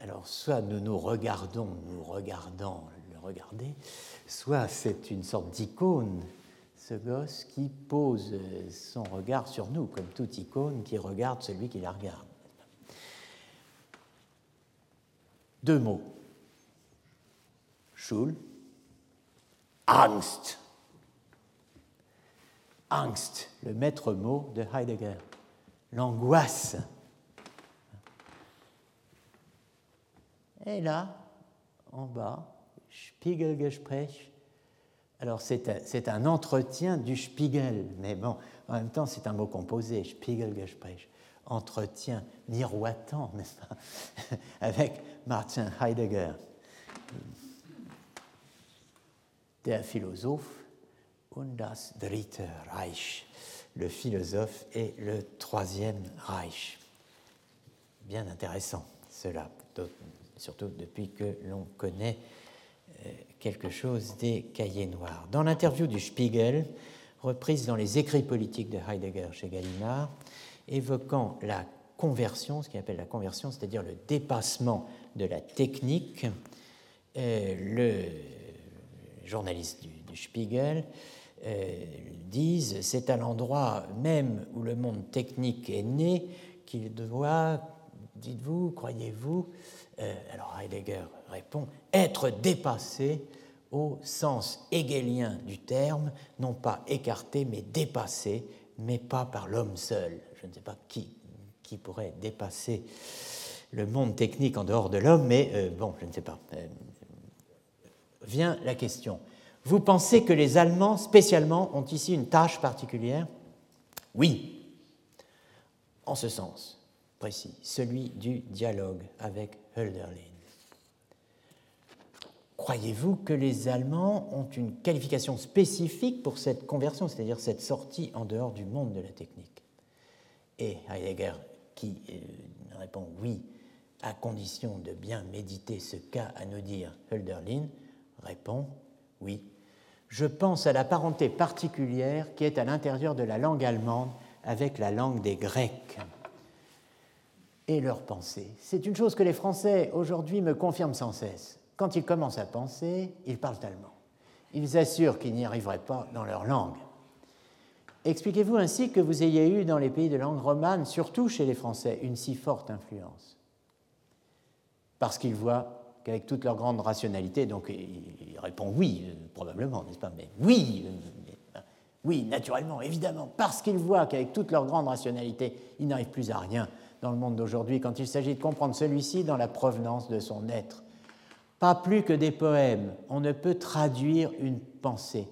alors soit nous nous regardons, nous regardons le regarder, soit c'est une sorte d'icône ce gosse qui pose son regard sur nous, comme toute icône qui regarde celui qui la regarde. Deux mots. Schul, Angst. Angst, le maître mot de Heidegger. L'angoisse. Et là, en bas, Spiegelgespräch alors c'est un, entretien du Spiegel, mais bon, en même temps c'est un mot composé, Spiegelgespräch, entretien miroitant, n'est-ce pas, avec Martin Heidegger, der Philosoph und das Dritte Reich, le philosophe et le troisième Reich. Bien intéressant cela, surtout depuis que l'on connaît euh, quelque chose des cahiers noirs. Dans l'interview du Spiegel, reprise dans les écrits politiques de Heidegger chez Gallimard, évoquant la conversion, ce qu'il appelle la conversion, c'est-à-dire le dépassement de la technique, euh, le journaliste du, Spiegel euh, disent c'est à l'endroit même où le monde technique est né qu'il doit, dites-vous, croyez-vous, euh, alors Heidegger répond, être dépassé au sens hegelien du terme, non pas écarté, mais dépassé, mais pas par l'homme seul. Je ne sais pas qui, qui pourrait dépasser le monde technique en dehors de l'homme, mais euh, bon, je ne sais pas. Vient la question. Vous pensez que les Allemands, spécialement, ont ici une tâche particulière? Oui, en ce sens précis, celui du dialogue avec Hölderlin. Croyez-vous que les Allemands ont une qualification spécifique pour cette conversion, c'est-à-dire cette sortie en dehors du monde de la technique? Et Heidegger, qui euh, répond oui, à condition de bien méditer ce qu'a à nous dire Hölderlin, répond oui. Je pense à la parenté particulière qui est à l'intérieur de la langue allemande avec la langue des Grecs et leur pensée. C'est une chose que les Français aujourd'hui me confirment sans cesse. Quand ils commencent à penser, ils parlent allemand. Ils assurent qu'ils n'y arriveraient pas dans leur langue. Expliquez-vous ainsi que vous ayez eu dans les pays de langue romane, surtout chez les Français, une si forte influence Parce qu'ils voient qu'avec toute leur grande rationalité, donc il répond oui, euh, probablement, n'est-ce pas Mais oui, euh, oui, naturellement, évidemment, parce qu'ils voient qu'avec toute leur grande rationalité, ils n'arrivent plus à rien dans le monde d'aujourd'hui quand il s'agit de comprendre celui-ci dans la provenance de son être. Pas plus que des poèmes, on ne peut traduire une pensée.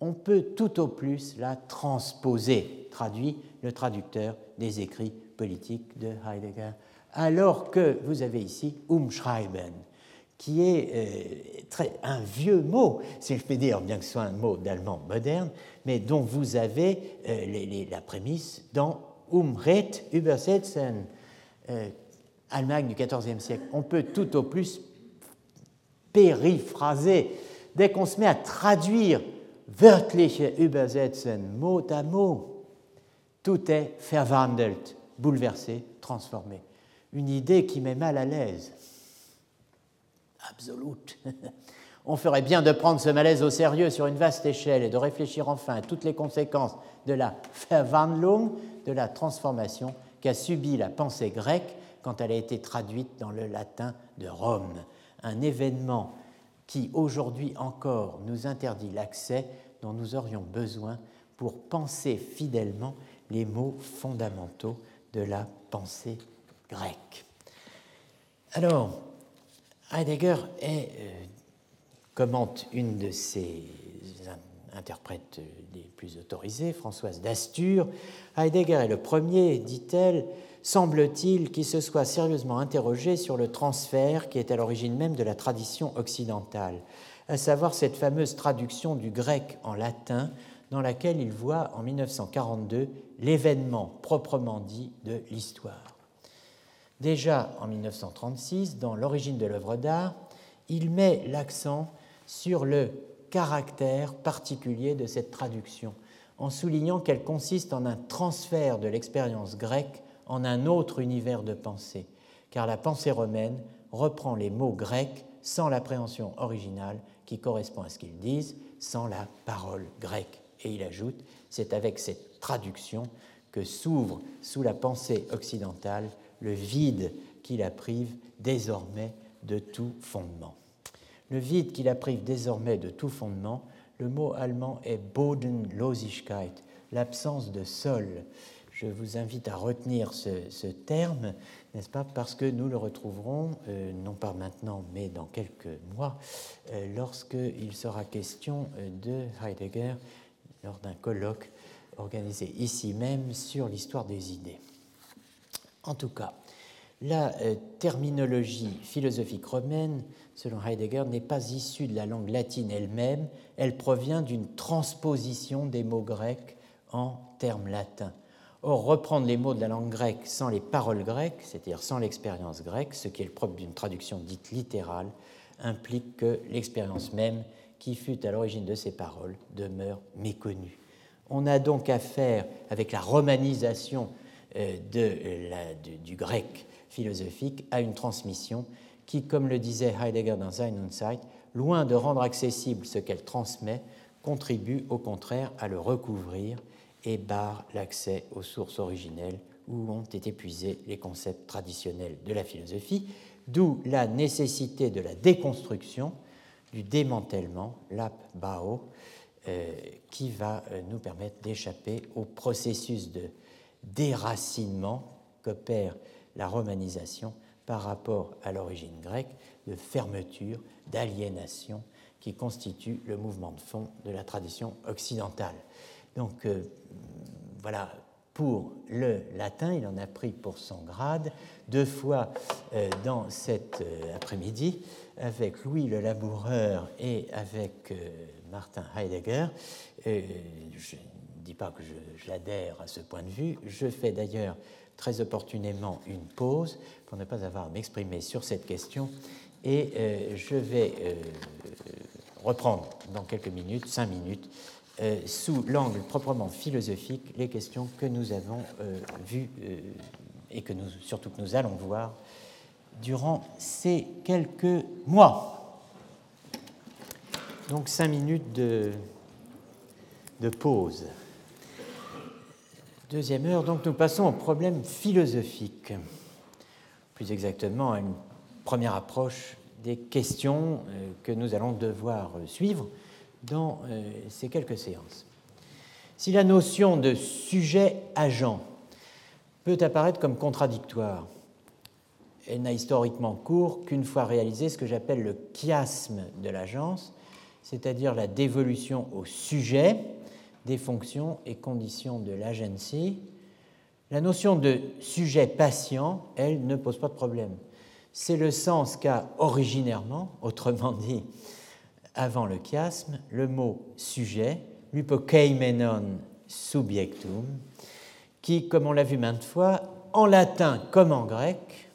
On peut tout au plus la transposer, traduit le traducteur des écrits politiques de Heidegger. Alors que vous avez ici umschreiben, qui est euh, un vieux mot, si je peux dire, bien que ce soit un mot d'allemand moderne, mais dont vous avez euh, la prémisse dans Umret übersetzen, euh, Allemagne du XIVe siècle. On peut tout au plus périphraser. Dès qu'on se met à traduire wörtliche übersetzen, mot à mot, tout est verwandelt, bouleversé, transformé. Une idée qui met mal à l'aise absolute. On ferait bien de prendre ce malaise au sérieux sur une vaste échelle et de réfléchir enfin à toutes les conséquences de la Verwandlung, de la transformation qu'a subie la pensée grecque quand elle a été traduite dans le latin de Rome. Un événement qui aujourd'hui encore nous interdit l'accès dont nous aurions besoin pour penser fidèlement les mots fondamentaux de la pensée grecque. Alors, Heidegger est, euh, commente une de ses interprètes les plus autorisés, Françoise d'Astur. Heidegger est le premier, dit-elle, semble-t-il, qui se soit sérieusement interrogé sur le transfert qui est à l'origine même de la tradition occidentale, à savoir cette fameuse traduction du grec en latin dans laquelle il voit en 1942 l'événement proprement dit de l'histoire. Déjà en 1936, dans L'origine de l'œuvre d'art, il met l'accent sur le caractère particulier de cette traduction, en soulignant qu'elle consiste en un transfert de l'expérience grecque en un autre univers de pensée, car la pensée romaine reprend les mots grecs sans l'appréhension originale qui correspond à ce qu'ils disent, sans la parole grecque. Et il ajoute, c'est avec cette traduction que s'ouvre sous la pensée occidentale le vide qui la prive désormais de tout fondement. Le vide qui la prive désormais de tout fondement, le mot allemand est Bodenlosigkeit, l'absence de sol. Je vous invite à retenir ce, terme, n'est-ce pas, parce que nous le retrouverons, euh, non pas maintenant, mais dans quelques mois, euh, lorsqu'il sera question euh, de Heidegger lors d'un colloque organisé ici même sur l'histoire des idées. En tout cas, la euh, terminologie philosophique romaine, selon Heidegger, n'est pas issue de la langue latine elle-même, elle provient d'une transposition des mots grecs en termes latins. Or, reprendre les mots de la langue grecque sans les paroles grecques, c'est-à-dire sans l'expérience grecque, ce qui est le propre d'une traduction dite littérale, implique que l'expérience même qui fut à l'origine de ces paroles demeure méconnue. On a donc affaire avec la romanisation euh, de du, grec philosophique à une transmission qui, comme le disait Heidegger dans Sein und Zeit, loin de rendre accessible ce qu'elle transmet, contribue au contraire à le recouvrir et barre l'accès aux sources originelles où ont été puisés les concepts traditionnels de la philosophie, d'où la nécessité de la déconstruction, du démantèlement, l'ap-bao, euh, qui va euh, nous permettre d'échapper au processus de déracinement qu'opère la romanisation par rapport à l'origine grecque, de fermeture, d'aliénation qui constitue le mouvement de fond de la tradition occidentale. Donc euh, voilà, pour le latin, il en a pris pour son grade deux fois euh, dans cet euh, après-midi avec Louis le Laboureur et avec Martin Heidegger. Dis pas que j'adhère à ce point de vue. Je fais d'ailleurs très opportunément une pause pour ne pas avoir à m'exprimer sur cette question et euh, je vais euh, reprendre dans quelques minutes, cinq minutes, euh, sous l'angle proprement philosophique, les questions que nous avons vues et que nous, surtout que nous allons voir durant ces quelques mois. Donc cinq minutes de, de pause. Deuxième heure, donc nous passons au problème philosophique, plus exactement à une première approche des questions euh, que nous allons devoir suivre dans euh, ces quelques séances. Si la notion de sujet-agent peut apparaître comme contradictoire, elle n'a historiquement cours qu'une fois réalisé ce que j'appelle le chiasme de l'agence, c'est-à-dire la dévolution au sujet des fonctions et conditions de l'agency. La notion de sujet patient, elle, ne pose pas de problème. C'est le sens qu'a originairement, autrement dit, avant le chiasme, le mot sujet, l'upokeimenon subjectum, qui, comme on l'a vu maintes fois, en latin comme en grec,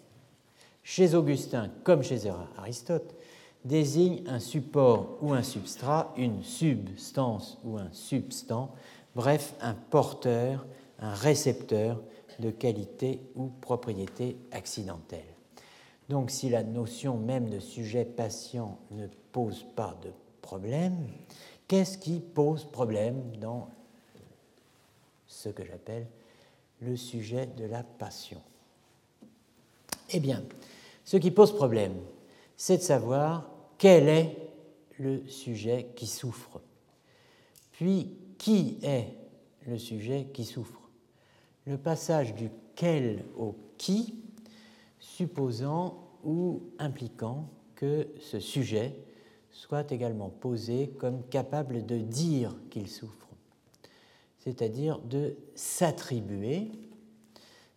chez Augustin comme chez Aristote, désigne un support ou un substrat, une substance ou un substant, bref, un porteur, un récepteur de qualité ou propriété accidentelle. Donc si la notion même de sujet patient ne pose pas de problème, qu'est-ce qui pose problème dans ce que j'appelle le sujet de la passion? Eh bien, ce qui pose problème, c'est de savoir quel est le sujet qui souffre, puis qui est le sujet qui souffre? Le passage du quel au qui, supposant ou impliquant que ce sujet soit également posé comme capable de dire qu'il souffre, c'est-à-dire de s'attribuer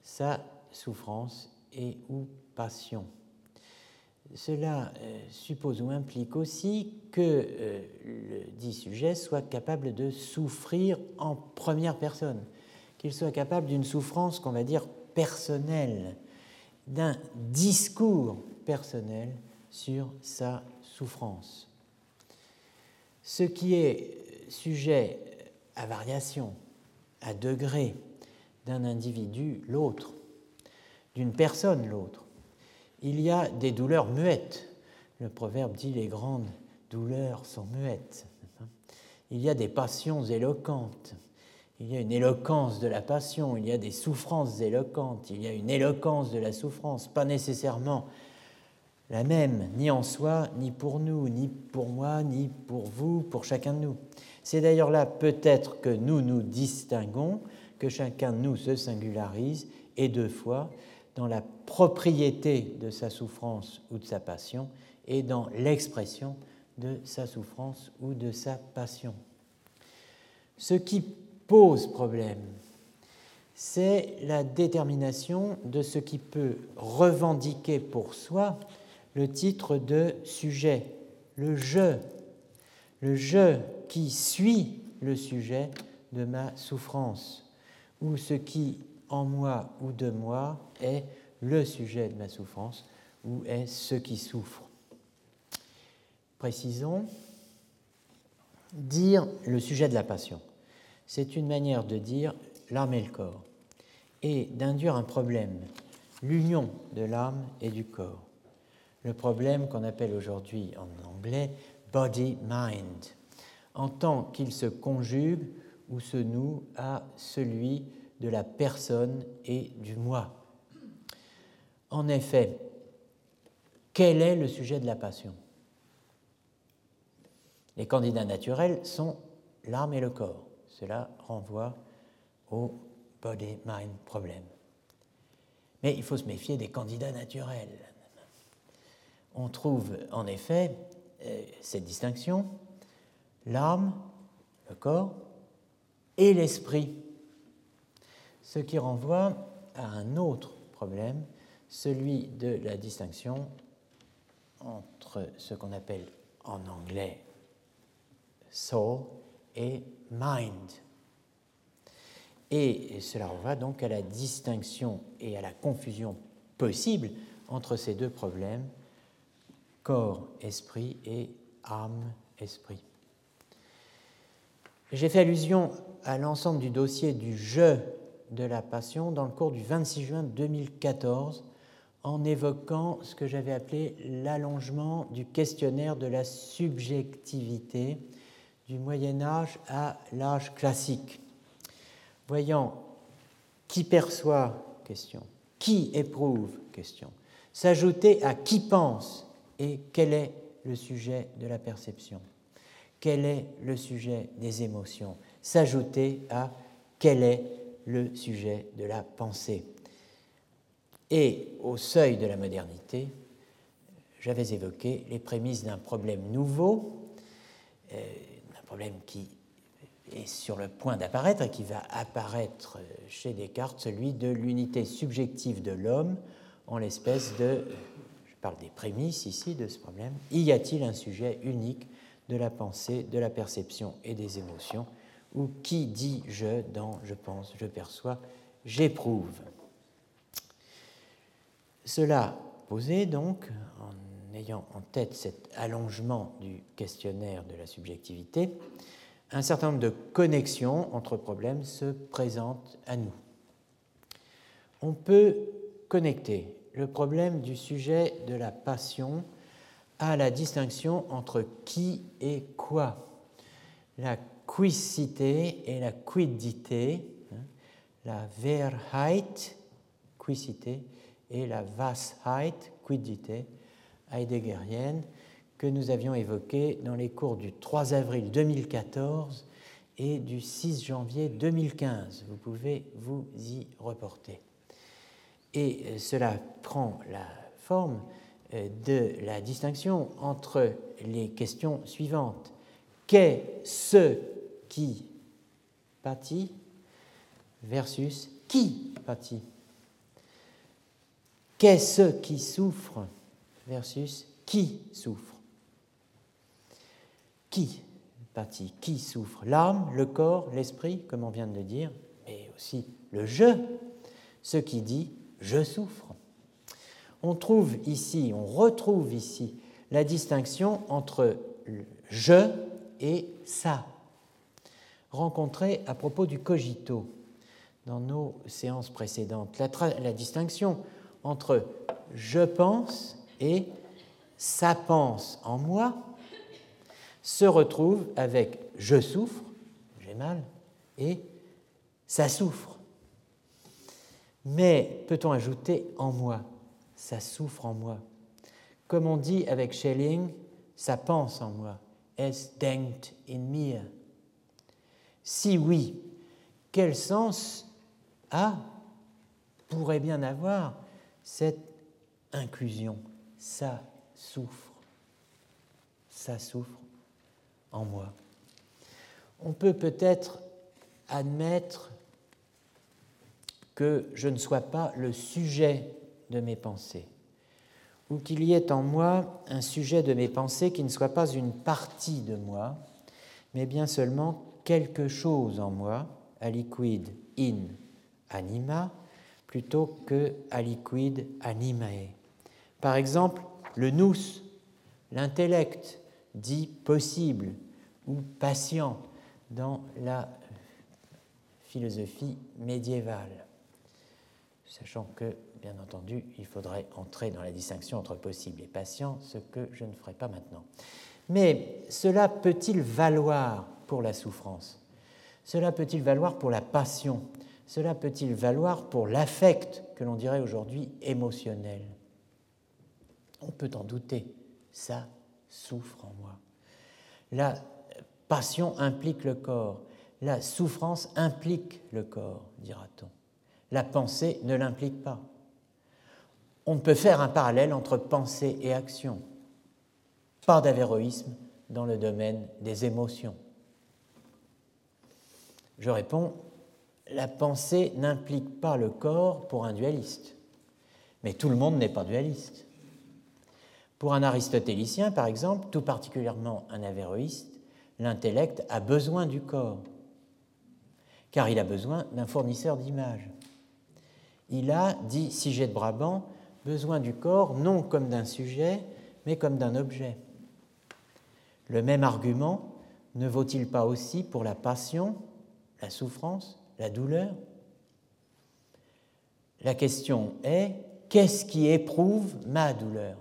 sa souffrance et ou passion. Cela euh, suppose ou implique aussi que euh, le dit sujet soit capable de souffrir en première personne, qu'il soit capable d'une souffrance qu'on va dire personnelle, d'un discours personnel sur sa souffrance. Ce qui est sujet à variation, à degré, d'un individu l'autre, d'une personne l'autre, il y a des douleurs muettes. Le proverbe dit les grandes douleurs sont muettes. Il y a des passions éloquentes. Il y a une éloquence de la passion, il y a des souffrances éloquentes, il y a une éloquence de la souffrance, pas nécessairement la même, ni en soi, ni pour nous, ni pour moi, ni pour vous, pour chacun de nous. C'est d'ailleurs là peut-être que nous nous distinguons, que chacun de nous se singularise, et deux fois, dans la propriété de sa souffrance ou de sa passion et dans l'expression de sa souffrance ou de sa passion. Ce qui pose problème, c'est la détermination de ce qui peut revendiquer pour soi le titre de sujet, le je, le je qui suit le sujet de ma souffrance, ou ce qui en moi ou de moi est le sujet de ma souffrance ou est ce qui souffre. Précisons, dire le sujet de la passion, c'est une manière de dire l'âme et le corps et d'induire un problème, l'union de l'âme et du corps. Le problème qu'on appelle aujourd'hui en anglais body-mind, en tant qu'il se conjugue ou se noue à celui de la personne et du moi. En effet, quel est le sujet de la passion? Les candidats naturels sont l'âme et le corps. Cela renvoie au body-mind problème. Mais il faut se méfier des candidats naturels. On trouve en effet euh, cette distinction, l'âme, le corps, et l'esprit ce qui renvoie à un autre problème, celui de la distinction entre ce qu'on appelle en anglais soul et mind. Et cela renvoie donc à la distinction et à la confusion possible entre ces deux problèmes, corps-esprit et âme-esprit. J'ai fait allusion à l'ensemble du dossier du je de la Passion dans le cours du 26 juin 2014 en évoquant ce que j'avais appelé l'allongement du questionnaire de la subjectivité du Moyen Âge à l'âge classique. Voyant qui perçoit question, qui éprouve question, s'ajouter à qui pense et quel est le sujet de la perception, quel est le sujet des émotions, s'ajouter à quel est le sujet de la pensée. Et au seuil de la modernité, j'avais évoqué les prémices d'un problème nouveau, euh, un problème qui est sur le point d'apparaître et qui va apparaître chez Descartes, celui de l'unité subjective de l'homme en l'espèce de, je parle des prémices ici de ce problème, y a-t-il un sujet unique de la pensée, de la perception et des émotions, ou qui dit je dans je pense, je perçois, j'éprouve Cela posé donc, en ayant en tête cet allongement du questionnaire de la subjectivité, un certain nombre de connexions entre problèmes se présentent à nous. On peut connecter le problème du sujet de la passion à la distinction entre qui et quoi, la quicité et la quiddité, hein, la Wehrheit, quicité, et la Washeit, quiddité, heideggerienne, que nous avions évoquée dans les cours du 3 avril 2014 et du 6 janvier 2015. Vous pouvez vous y reporter. Et euh, cela prend la forme euh, de la distinction entre les questions suivantes. Qu'est ce qui pâtit versus qui pâtit? Qu'est ce qui souffre versus qui souffre? Qui pâtit Qui souffre? L'âme, le corps, l'esprit, comme on vient de le dire, mais aussi le je, ce qui dit je souffre. On trouve ici, on retrouve ici la distinction entre je et ça, rencontrée à propos du cogito dans nos séances précédentes. La distinction entre je pense et ça pense en moi se retrouve avec je souffre, j'ai mal, et ça souffre. Mais peut-on ajouter en moi Ça souffre en moi? Comme on dit avec Schelling, ça pense en moi. Es denkt in mir? Si oui, quel sens a, pourrait bien avoir cette inclusion? Ça souffre. Ça souffre en moi. On peut peut-être admettre que je ne sois pas le sujet de mes pensées, ou qu'il y ait en moi un sujet de mes pensées qui ne soit pas une partie de moi, mais bien seulement quelque chose en moi, aliquid in anima, plutôt que aliquid animae. Par exemple, le nous, l'intellect, dit possible ou patient dans la philosophie médiévale sachant que, bien entendu, il faudrait entrer dans la distinction entre possible et patient, ce que je ne ferai pas maintenant. Mais cela peut-il valoir pour la souffrance? Cela peut-il valoir pour la passion? Cela peut-il valoir pour l'affect que l'on dirait aujourd'hui émotionnel? On peut en douter. Ça souffre en moi. La passion implique le corps. La souffrance implique le corps, dira-t-on la pensée ne l'implique pas. On peut faire un parallèle entre pensée et action. Pas d'avéroïsme dans le domaine des émotions. Je réponds, la pensée n'implique pas le corps pour un dualiste. Mais tout le monde n'est pas dualiste. Pour un aristotélicien, par exemple, tout particulièrement un avéroïste, l'intellect a besoin du corps, car il a besoin d'un fournisseur d'images il a, dit Siget de Brabant, besoin du corps non comme d'un sujet, mais comme d'un objet. Le même argument ne vaut-il pas aussi pour la passion, la souffrance, la douleur? La question est, qu'est-ce qui éprouve ma douleur?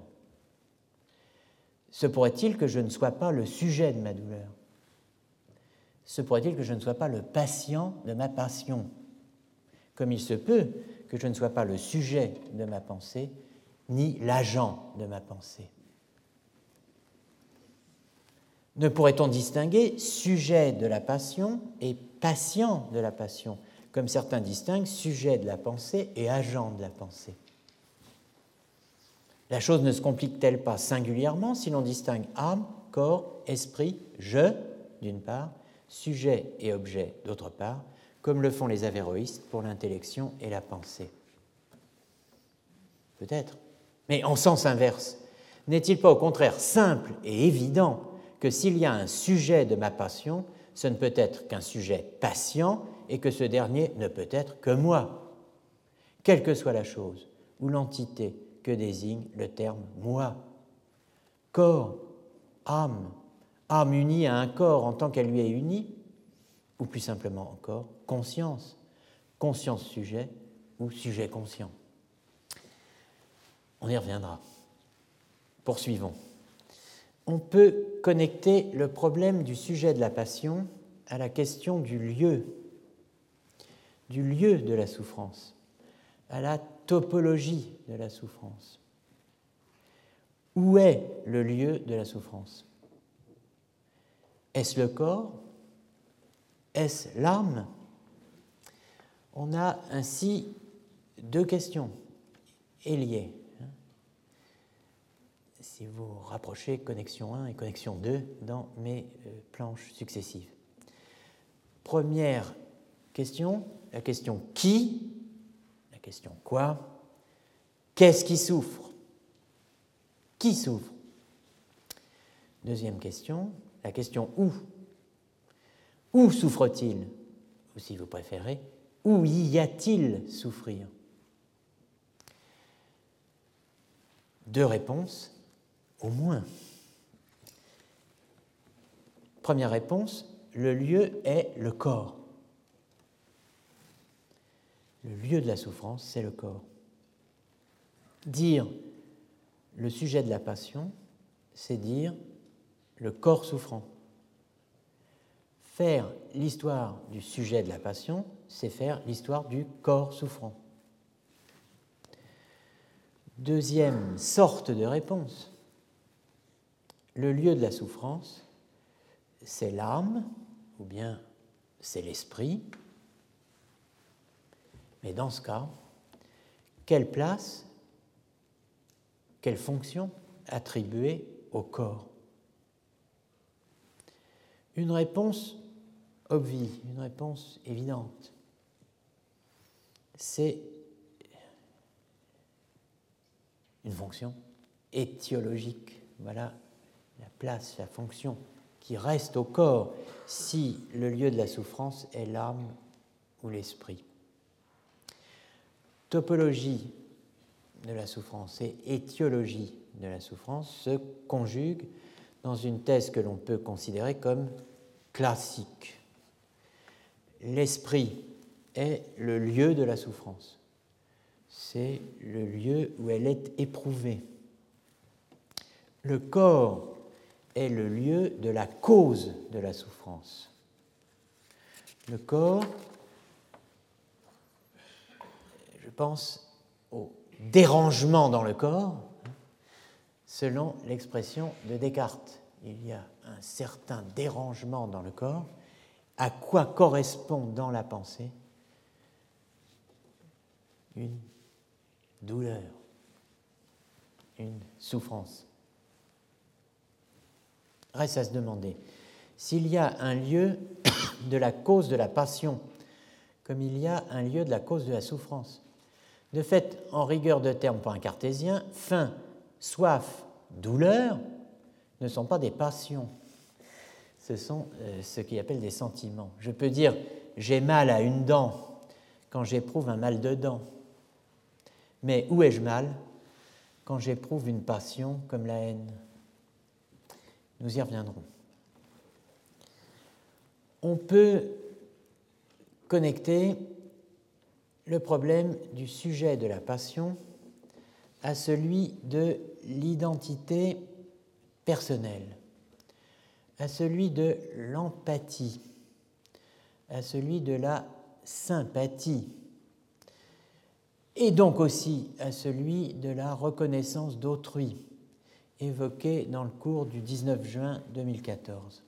Se pourrait-il que je ne sois pas le sujet de ma douleur? Se pourrait-il que je ne sois pas le patient de ma passion? Comme il se peut que je ne sois pas le sujet de ma pensée, ni l'agent de ma pensée. Ne pourrait-on distinguer sujet de la passion et patient de la passion, comme certains distinguent sujet de la pensée et agent de la pensée La chose ne se complique-t-elle pas singulièrement si l'on distingue âme, corps, esprit, je, d'une part, sujet et objet, d'autre part, comme le font les avéroïstes pour l'intellection et la pensée Peut-être. Mais en sens inverse, n'est-il pas au contraire simple et évident que s'il y a un sujet de ma passion, ce ne peut être qu'un sujet patient et que ce dernier ne peut être que moi, quelle que soit la chose ou l'entité que désigne le terme moi. Corps, âme, âme unie à un corps en tant qu'elle lui est unie, ou plus simplement encore, conscience, conscience sujet ou sujet conscient. On y reviendra. Poursuivons. On peut connecter le problème du sujet de la passion à la question du lieu, du lieu de la souffrance, à la topologie de la souffrance. Où est le lieu de la souffrance? Est-ce le corps? Est-ce l'âme On a ainsi deux questions liées. Si vous rapprochez connexion 1 et connexion 2 dans mes euh, planches successives. Première question, la question qui question quoi Qu'est-ce qui souffre? Qui souffre? Deuxième question, la question où? Où souffre-t-il? Ou si vous préférez, où y a-t-il souffrir? Deux réponses, au moins. Première réponse, le lieu est le corps. Le lieu de la souffrance, c'est le corps. Dire le sujet de la passion, c'est dire le corps souffrant. Faire l'histoire du sujet de la passion, c'est faire l'histoire du corps souffrant. Deuxième sorte de réponse, le lieu de la souffrance, c'est l'âme, ou bien c'est l'esprit, mais dans ce cas, quelle place, quelle fonction attribuer au corps? Une réponse obvie, une réponse évidente. C'est une fonction étiologique. Voilà la place, la fonction qui reste au corps si le lieu de la souffrance est l'âme ou l'esprit topologie de la souffrance et étiologie de la souffrance se conjuguent dans une thèse que l'on peut considérer comme classique. L'esprit est le lieu de la souffrance. C'est le lieu où elle est éprouvée. Le corps est le lieu de la cause de la souffrance. Le corps pense au dérangement dans le corps, selon l'expression de Descartes. Il y a un certain dérangement dans le corps. À quoi correspond dans la pensée une douleur, une souffrance Reste à se demander s'il y a un lieu de la cause de la passion comme il y a un lieu de la cause de la souffrance. De fait, en rigueur de terme pour un cartésien, faim, soif, douleur ne sont pas des passions. Ce sont euh, ce qu'il appelle des sentiments. Je peux dire j'ai mal à une dent quand j'éprouve un mal de dent. Mais où ai-je mal quand j'éprouve une passion comme la haine? Nous y reviendrons. On peut connecter le problème du sujet de la passion à celui de l'identité personnelle, à celui de l'empathie, à celui de la sympathie, et donc aussi à celui de la reconnaissance d'autrui, évoqué dans le cours du 19 juin 2014.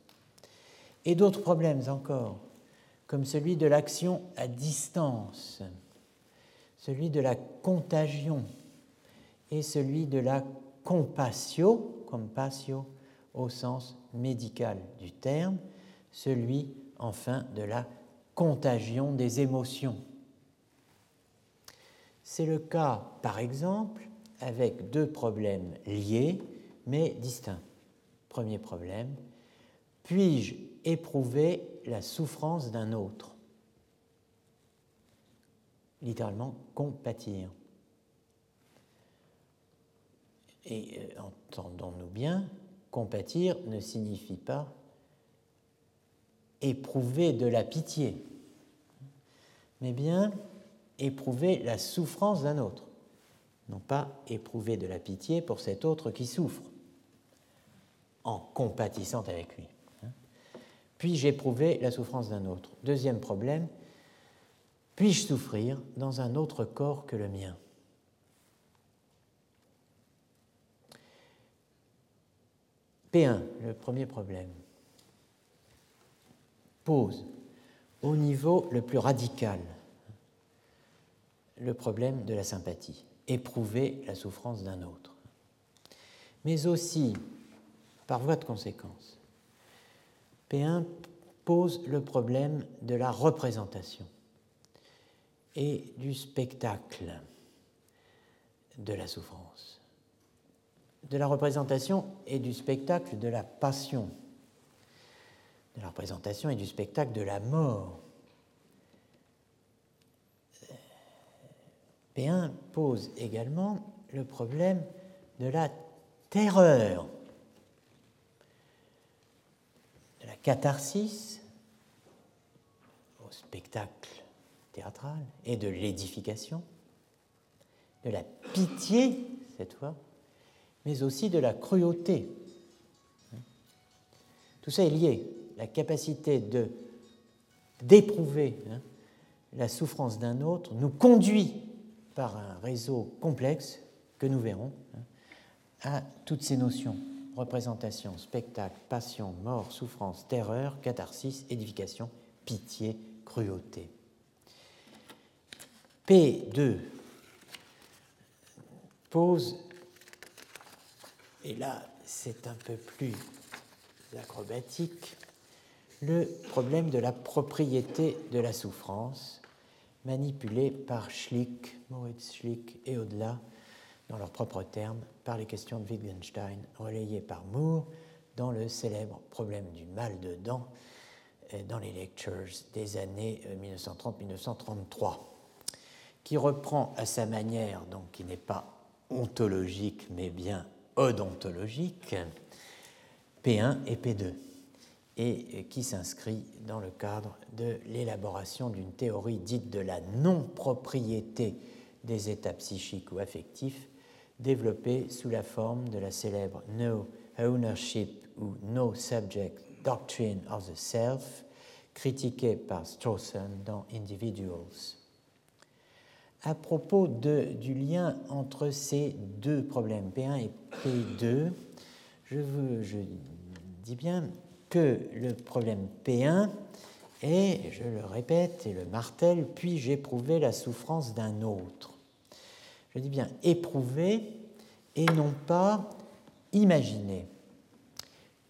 Et d'autres problèmes encore, comme celui de l'action à distance, celui de la contagion et celui de la compassio, compassio au sens médical du terme, celui enfin de la contagion des émotions. C'est le cas, par exemple, avec deux problèmes liés mais distincts. Premier problème, puis-je éprouver la souffrance d'un autre? Littéralement, compatir. Et euh, entendons-nous bien, compatir ne signifie pas éprouver de la pitié, mais bien éprouver la souffrance d'un autre, non pas éprouver de la pitié pour cet autre qui souffre, en compatissant avec lui. Puis-je éprouver la souffrance d'un autre? Deuxième problème, puis-je souffrir dans un autre corps que le mien? P1, le premier problème, pose au niveau le plus radical le problème de la sympathie, éprouver la souffrance d'un autre, mais aussi, par voie de conséquence, P1 pose le problème de la représentation et du spectacle de la souffrance de la représentation et du spectacle de la passion, de la représentation et du spectacle de la mort. P1 pose également le problème de la terreur, de la catharsis au spectacle théâtral et de l'édification, de la pitié cette fois, mais aussi de la cruauté. Tout ça est lié. La capacité de d'éprouver hein, la souffrance d'un autre nous conduit par un réseau complexe que nous verrons hein, à toutes ces notions représentation, spectacle, passion, mort, souffrance, terreur, catharsis, édification, pitié, cruauté. P2 pose et là c'est un peu plus acrobatique, le problème de la propriété de la souffrance, manipulé par Schlick, Moritz Schlick et au-delà, dans leurs propres termes, par les questions de Wittgenstein, relayées par Moore dans le célèbre problème du mal de dents euh, dans les lectures des années 1930-1933, euh, qui reprend à sa manière, donc qui n'est pas ontologique mais bien odontologique, P1 et P2, et qui s'inscrit dans le cadre de l'élaboration d'une théorie dite de la non-propriété des états psychiques ou affectifs, développée sous la forme de la célèbre No Ownership ou No Subject Doctrine of the Self, critiquée par Strawson dans Individuals à propos du lien entre ces deux problèmes, P1 et P2, je, dis bien que le problème P1 est, je le répète et le martèle, puis-je éprouver la souffrance d'un autre Je dis bien éprouver et non pas imaginer.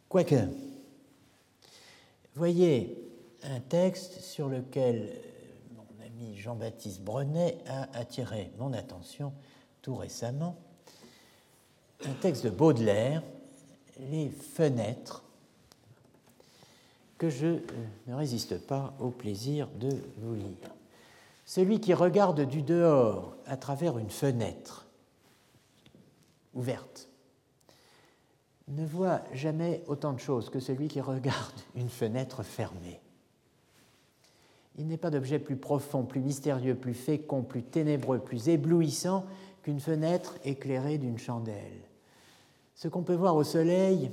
Quoique, voyez un texte sur lequel Jean-Baptiste Brenet a attiré mon attention tout récemment. Un texte de Baudelaire, Les fenêtres, que je euh, ne résiste pas au plaisir de vous lire. Celui qui regarde du dehors à travers une fenêtre ouverte ne voit jamais autant de choses que celui qui regarde une fenêtre fermée. Il n'est pas d'objet plus profond, plus mystérieux, plus fécond, plus ténébreux, plus éblouissant qu'une fenêtre éclairée d'une chandelle. Ce qu'on peut voir au soleil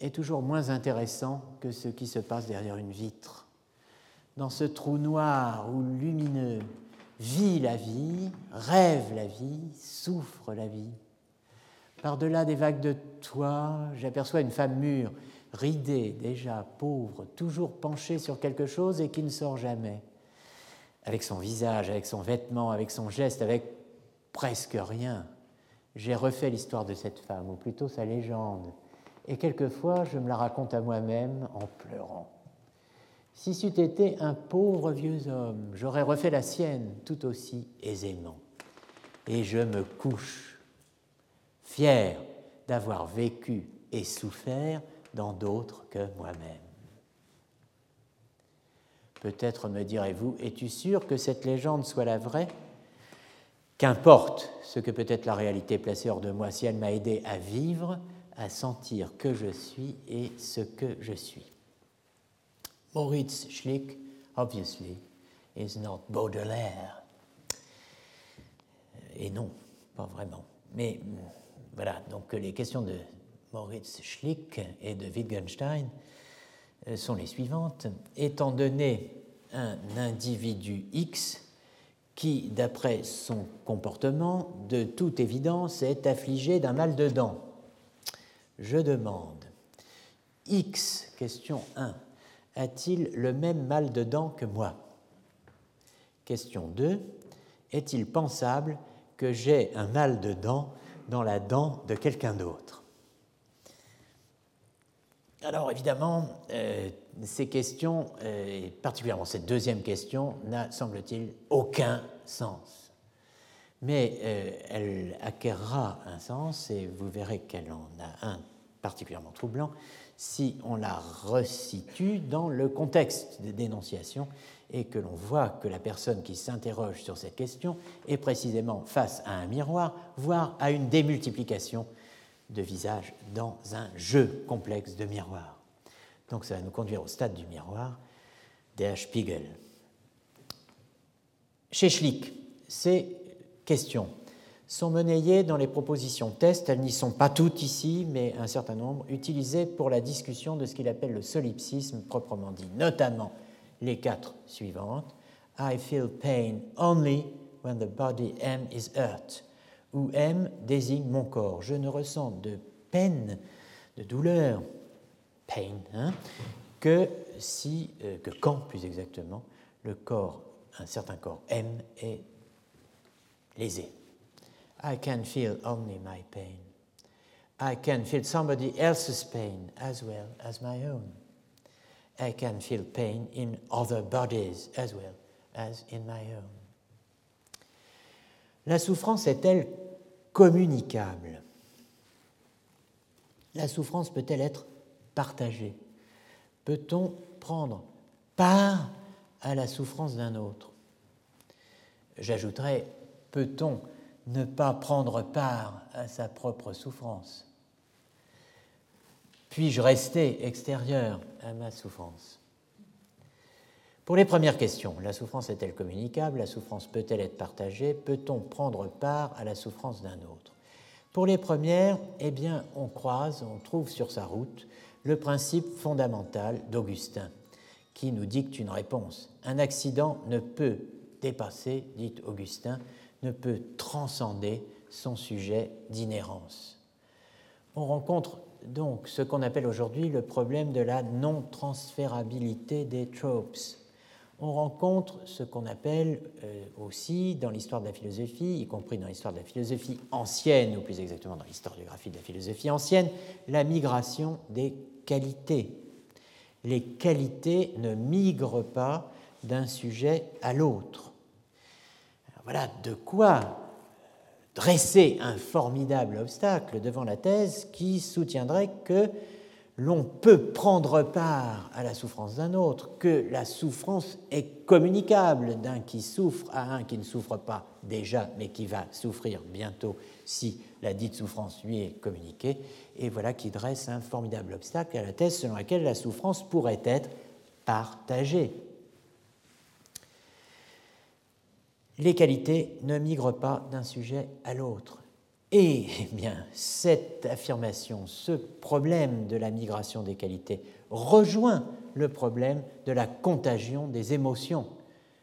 est toujours moins intéressant que ce qui se passe derrière une vitre. Dans ce trou noir ou lumineux vit la vie, rêve la vie, souffre la vie. Par-delà des vagues de toit, j'aperçois une femme mûre ridé, déjà pauvre, toujours penché sur quelque chose et qui ne sort jamais, avec son visage, avec son vêtement, avec son geste, avec presque rien, j'ai refait l'histoire de cette femme, ou plutôt sa légende, et quelquefois je me la raconte à moi-même en pleurant. Si c'eût été un pauvre vieux homme, j'aurais refait la sienne tout aussi aisément. Et je me couche, fier d'avoir vécu et souffert dans d'autres que moi-même. Peut-être me direz-vous, es-tu sûr que cette légende soit la vraie? Qu'importe ce que peut être la réalité placée hors de moi, si elle m'a aidé à vivre, à sentir que je suis et ce que je suis. Moritz Schlick, obviously, is not Baudelaire. Et non, pas vraiment. Mais voilà, donc les questions de Moritz Schlick et de Wittgenstein euh, sont les suivantes. Étant donné un individu X qui, d'après son comportement, de toute évidence est affligé d'un mal de dents, je demande X, question 1, a-t-il le même mal de dents que moi? Question 2. Est-il pensable que j'ai un mal de dents dans la dent de quelqu'un d'autre? Alors évidemment, euh, ces questions, euh, et particulièrement cette deuxième question, n'a, semble-t-il, aucun sens. Mais euh, elle acquérera un sens et vous verrez qu'elle en a un particulièrement troublant si on la resitue dans le contexte des dénonciations et que l'on voit que la personne qui s'interroge sur cette question est précisément face à un miroir, voire à une démultiplication de visages dans un jeu complexe de miroirs. Donc ça va nous conduire au stade du miroir, der Spiegel. Chez Schlick, ces questions sont monnayées dans les propositions test. Elles n'y sont pas toutes ici, mais un certain nombre, utilisées pour la discussion de ce qu'il appelle le solipsisme proprement dit, notamment les quatre suivantes. I feel pain only when the body M is hurt, où M désigne mon corps. Je ne ressens de peine, de douleur, pain, hein, que, si, euh, que quand, plus exactement, le corps, un certain corps M est lésé. I can feel only my pain. I can feel somebody else's pain as well as my own. I can feel pain in other bodies as well as in my own. La souffrance est-elle communicable La souffrance peut-elle être partagée? Peut-on prendre part à la souffrance d'un autre? J'ajouterais, peut-on ne pas prendre part à sa propre souffrance? Puis-je rester extérieur à ma souffrance? Pour les premières questions, la souffrance est-elle communicable? La souffrance peut-elle être partagée? Peut-on prendre part à la souffrance d'un autre? Pour les premières, eh bien, on croise, on trouve sur sa route le principe fondamental d'Augustin, qui nous dicte une réponse. Un accident ne peut dépasser, dit Augustin, ne peut transcender son sujet d'inhérence. On rencontre donc ce qu'on appelle aujourd'hui le problème de la non-transférabilité des tropes. On rencontre ce qu'on appelle euh, aussi dans l'histoire de la philosophie, y compris dans l'histoire de la philosophie ancienne, ou plus exactement dans l'historiographie de la philosophie ancienne, la migration des qualités. Les qualités ne migrent pas d'un sujet à l'autre. Voilà de quoi dresser un formidable obstacle devant la thèse qui soutiendrait que l'on peut prendre part à la souffrance d'un autre, que la souffrance est communicable d'un qui souffre à un qui ne souffre pas déjà, mais qui va souffrir bientôt si la dite souffrance lui est communiquée, et voilà qui dresse un formidable obstacle à la thèse selon laquelle la souffrance pourrait être partagée. les qualités ne migrent pas d'un sujet à l'autre. Et eh bien, cette affirmation, ce problème de la migration des qualités rejoint le problème de la contagion des émotions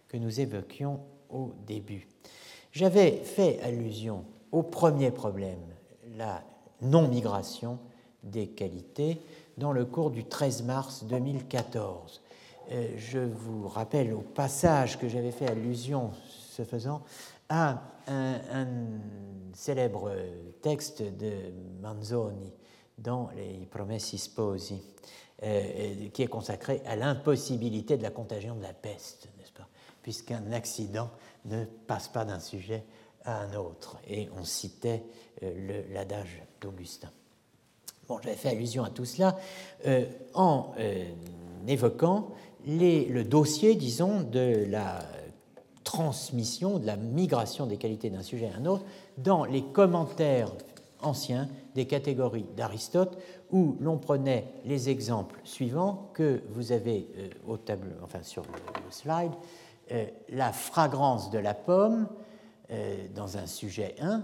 que nous évoquions au début. J'avais fait allusion au premier problème, la non-migration des qualités, dans le cours du 13 mars 2014. Euh, je vous rappelle au passage que j'avais fait allusion ce faisant, à un, célèbre texte de Manzoni dans les Promessi Sposi, qui est consacré à l'impossibilité de la contagion de la peste, n'est-ce pas? Puisqu'un accident ne passe pas d'un sujet à un autre. Et on citait l'adage d'Augustin. Bon, j'avais fait allusion à tout cela en évoquant le dossier, disons, de la transmission, de la migration des qualités d'un sujet à un autre dans les commentaires anciens des catégories d'Aristote, où l'on prenait les exemples suivants que vous avez euh, au tableau, enfin sur le, slide, euh, la fragrance de la pomme euh, dans un sujet 1,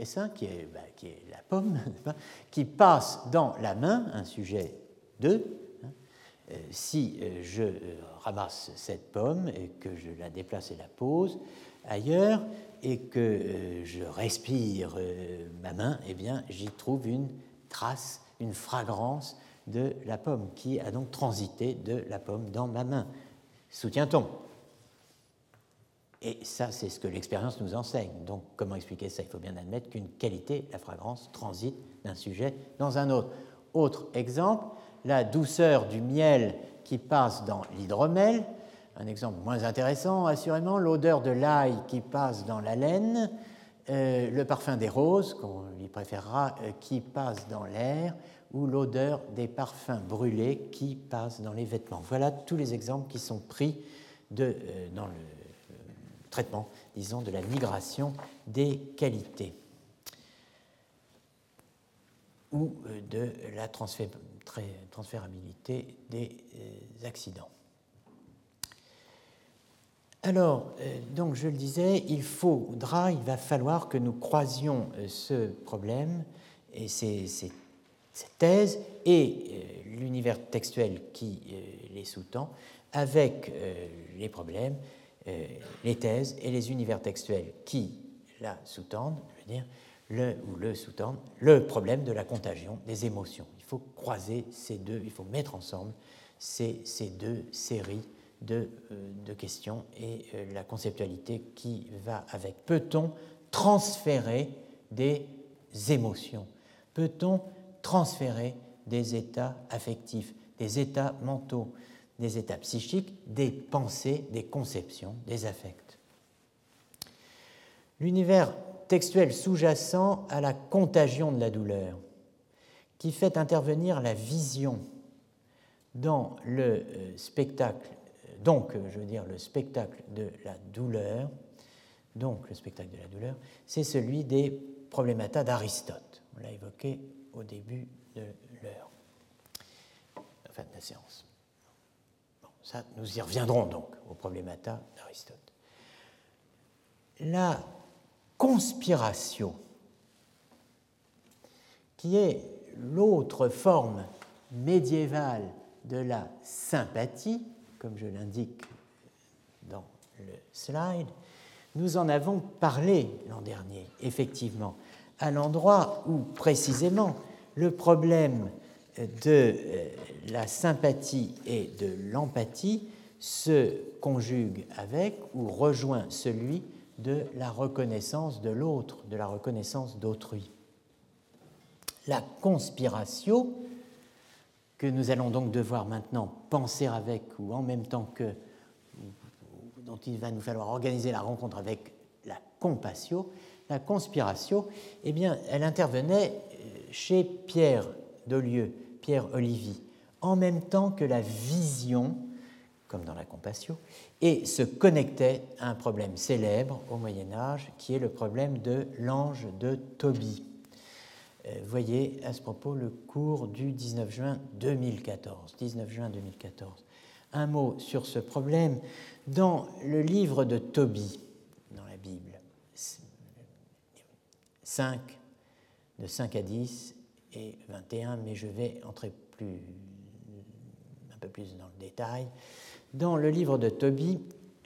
S1, qui est, bah, qui est la pomme, qui passe dans la main, un sujet 2, euh, si euh, je euh, ramasse cette pomme et que je la déplace et la pose ailleurs et que je respire ma main, eh bien j'y trouve une trace, une fragrance de la pomme qui a donc transité de la pomme dans ma main. Soutient-on? Et ça, c'est ce que l'expérience nous enseigne. Donc, comment expliquer ça? Il faut bien admettre qu'une qualité, la fragrance, transite d'un sujet dans un autre. Autre exemple, la douceur du miel qui passe dans l'hydromel, un exemple moins intéressant assurément, l'odeur de l'ail qui passe dans la laine, euh, le parfum des roses, qu'on lui préférera, euh, qui passe dans l'air, ou l'odeur des parfums brûlés qui passe dans les vêtements. Voilà tous les exemples qui sont pris euh, dans le traitement, disons, de la migration des qualités ou de la transférence transférabilité des euh, accidents. Alors, euh, donc je le disais, il faudra, il va falloir que nous croisions euh, ce problème et ces, ces, thèses et l'univers textuel qui les sous-tend avec les problèmes, les thèses et les univers textuels qui la sous-tendent, je veux dire, le, ou le sous-tendent, le problème de la contagion des émotions faut croiser ces deux, il faut mettre ensemble ces, ces deux séries de, euh, de, questions et euh, la conceptualité qui va avec. Peut-on transférer des émotions? Peut-on transférer des états affectifs, des états mentaux, des états psychiques, des pensées, des conceptions, des affects? L'univers textuel sous-jacent à la contagion de la douleur qui fait intervenir la vision dans le euh, spectacle, donc je veux dire le spectacle de la douleur, donc le spectacle de la douleur, c'est celui des problématas d'Aristote. On l'a évoqué au début de l'heure, enfin de la séance. Bon, ça, nous y reviendrons donc aux problématas d'Aristote. La conspiration, qui est l'autre forme médiévale de la sympathie, comme je l'indique dans le slide, nous en avons parlé l'an dernier, effectivement, à l'endroit où précisément le problème de euh, la sympathie et de l'empathie se conjugue avec ou rejoint celui de la reconnaissance de l'autre, de la reconnaissance d'autrui la conspiration, que nous allons donc devoir maintenant penser avec ou en même temps que, dont il va nous falloir organiser la rencontre avec la compassion, la conspiration, eh bien, elle intervenait euh, chez Pierre Dolieu, Pierre Olivier, en même temps que la vision, comme dans la compassion, et se connectait à un problème célèbre au Moyen Âge, qui est le problème de l'ange de Tobie. Euh, voyez à ce propos le cours du 19 juin 2014. 19 juin 2014. Un mot sur ce problème. Dans le livre de Tobie, dans la Bible, 5, de 5 à 10 et 21, mais je vais entrer plus, un peu plus dans le détail. Dans le livre de Tobie,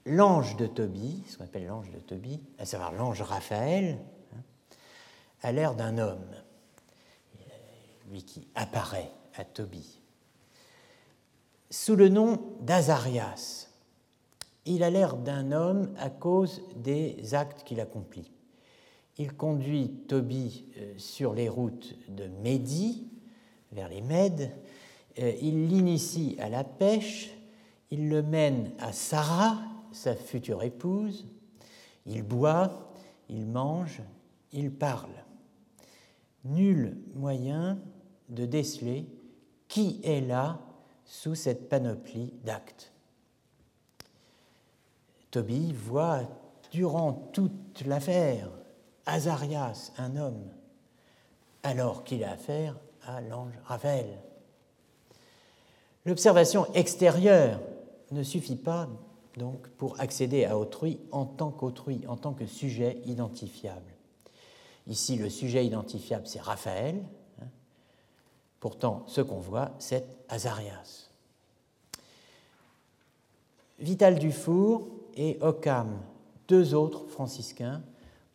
l'ange de Tobie, ce qu'on appelle l'ange de Tobie, à savoir l'ange Raphaël, hein, a l'air d'un homme lui qui apparaît à Tobie. Sous le nom d'Azarias, il a l'air d'un homme à cause des actes qu'il accomplit. il conduit Tobie euh, sur les routes de Médie, vers les Mèdes, euh, il l'initie à la pêche, il le mène à Sarah, sa future épouse, il boit, il mange, il parle. Nul moyen de déceler qui est là sous cette panoplie d'actes. Tobie voit durant toute l'affaire Azarias, un homme, alors qu'il a affaire à l'ange Raphaël. L'observation extérieure ne suffit pas donc pour accéder à autrui en tant qu'autrui, en tant que sujet identifiable. Ici, le sujet identifiable, c'est Raphaël. Pourtant, ce qu'on voit, c'est Azarias. Vital Dufour et Occam, deux autres franciscains,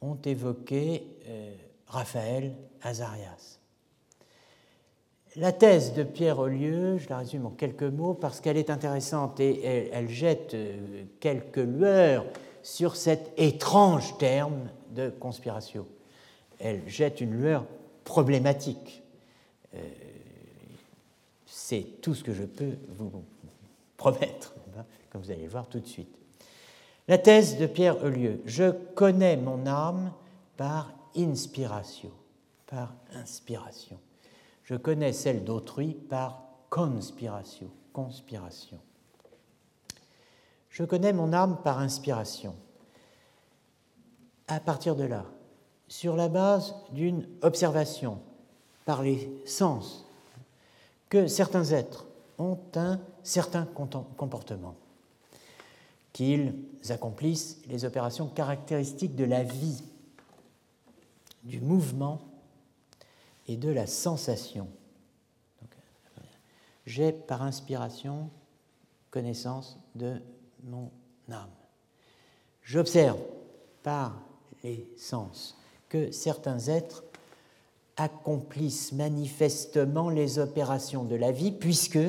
ont évoqué euh, Raphaël Azarias. La thèse de Pierre Ollieu, je la résume en quelques mots parce qu'elle est intéressante et elle, jette euh, quelques lueurs sur cet étrange terme de conspiration. Elle jette une lueur problématique. Euh, c'est tout ce que je peux vous promettre, comme vous allez le voir tout de suite. La thèse de Pierre Ollieu, je connais mon âme par inspiration, par inspiration je connais celle d'autrui par conspiration, conspiration. Je connais mon âme par inspiration. À partir de là, sur la base d'une observation par les sens, que certains êtres ont un certain comportement, qu'ils accomplissent les opérations caractéristiques de la vie, du mouvement et de la sensation. J'ai par inspiration connaissance de mon âme. J'observe par les sens que certains êtres accomplissent manifestement les opérations de la vie, puisque,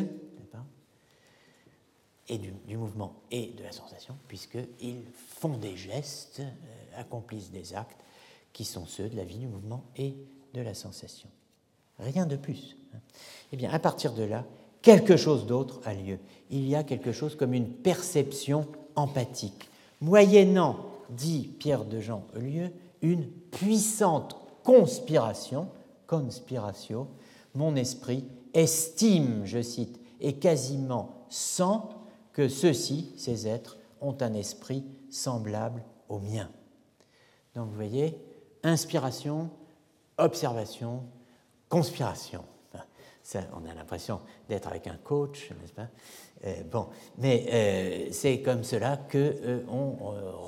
et du, mouvement et de la sensation, puisqu'ils font des gestes, euh, accomplissent des actes qui sont ceux de la vie, du mouvement et de la sensation. Rien de plus. Eh bien, à partir de là, quelque chose d'autre a lieu. Il y a quelque chose comme une perception empathique, moyennant, dit Pierre de Jean Eulieu, une puissante conspiration, conspiratio, mon esprit estime, je cite, et quasiment sent que ceux-ci, ces êtres, ont un esprit semblable au mien. Donc vous voyez, inspiration, observation, conspiration. On a l'impression d'être avec un coach, n'est-ce pas? Euh, Bon, mais euh, c'est comme cela qu'on euh, on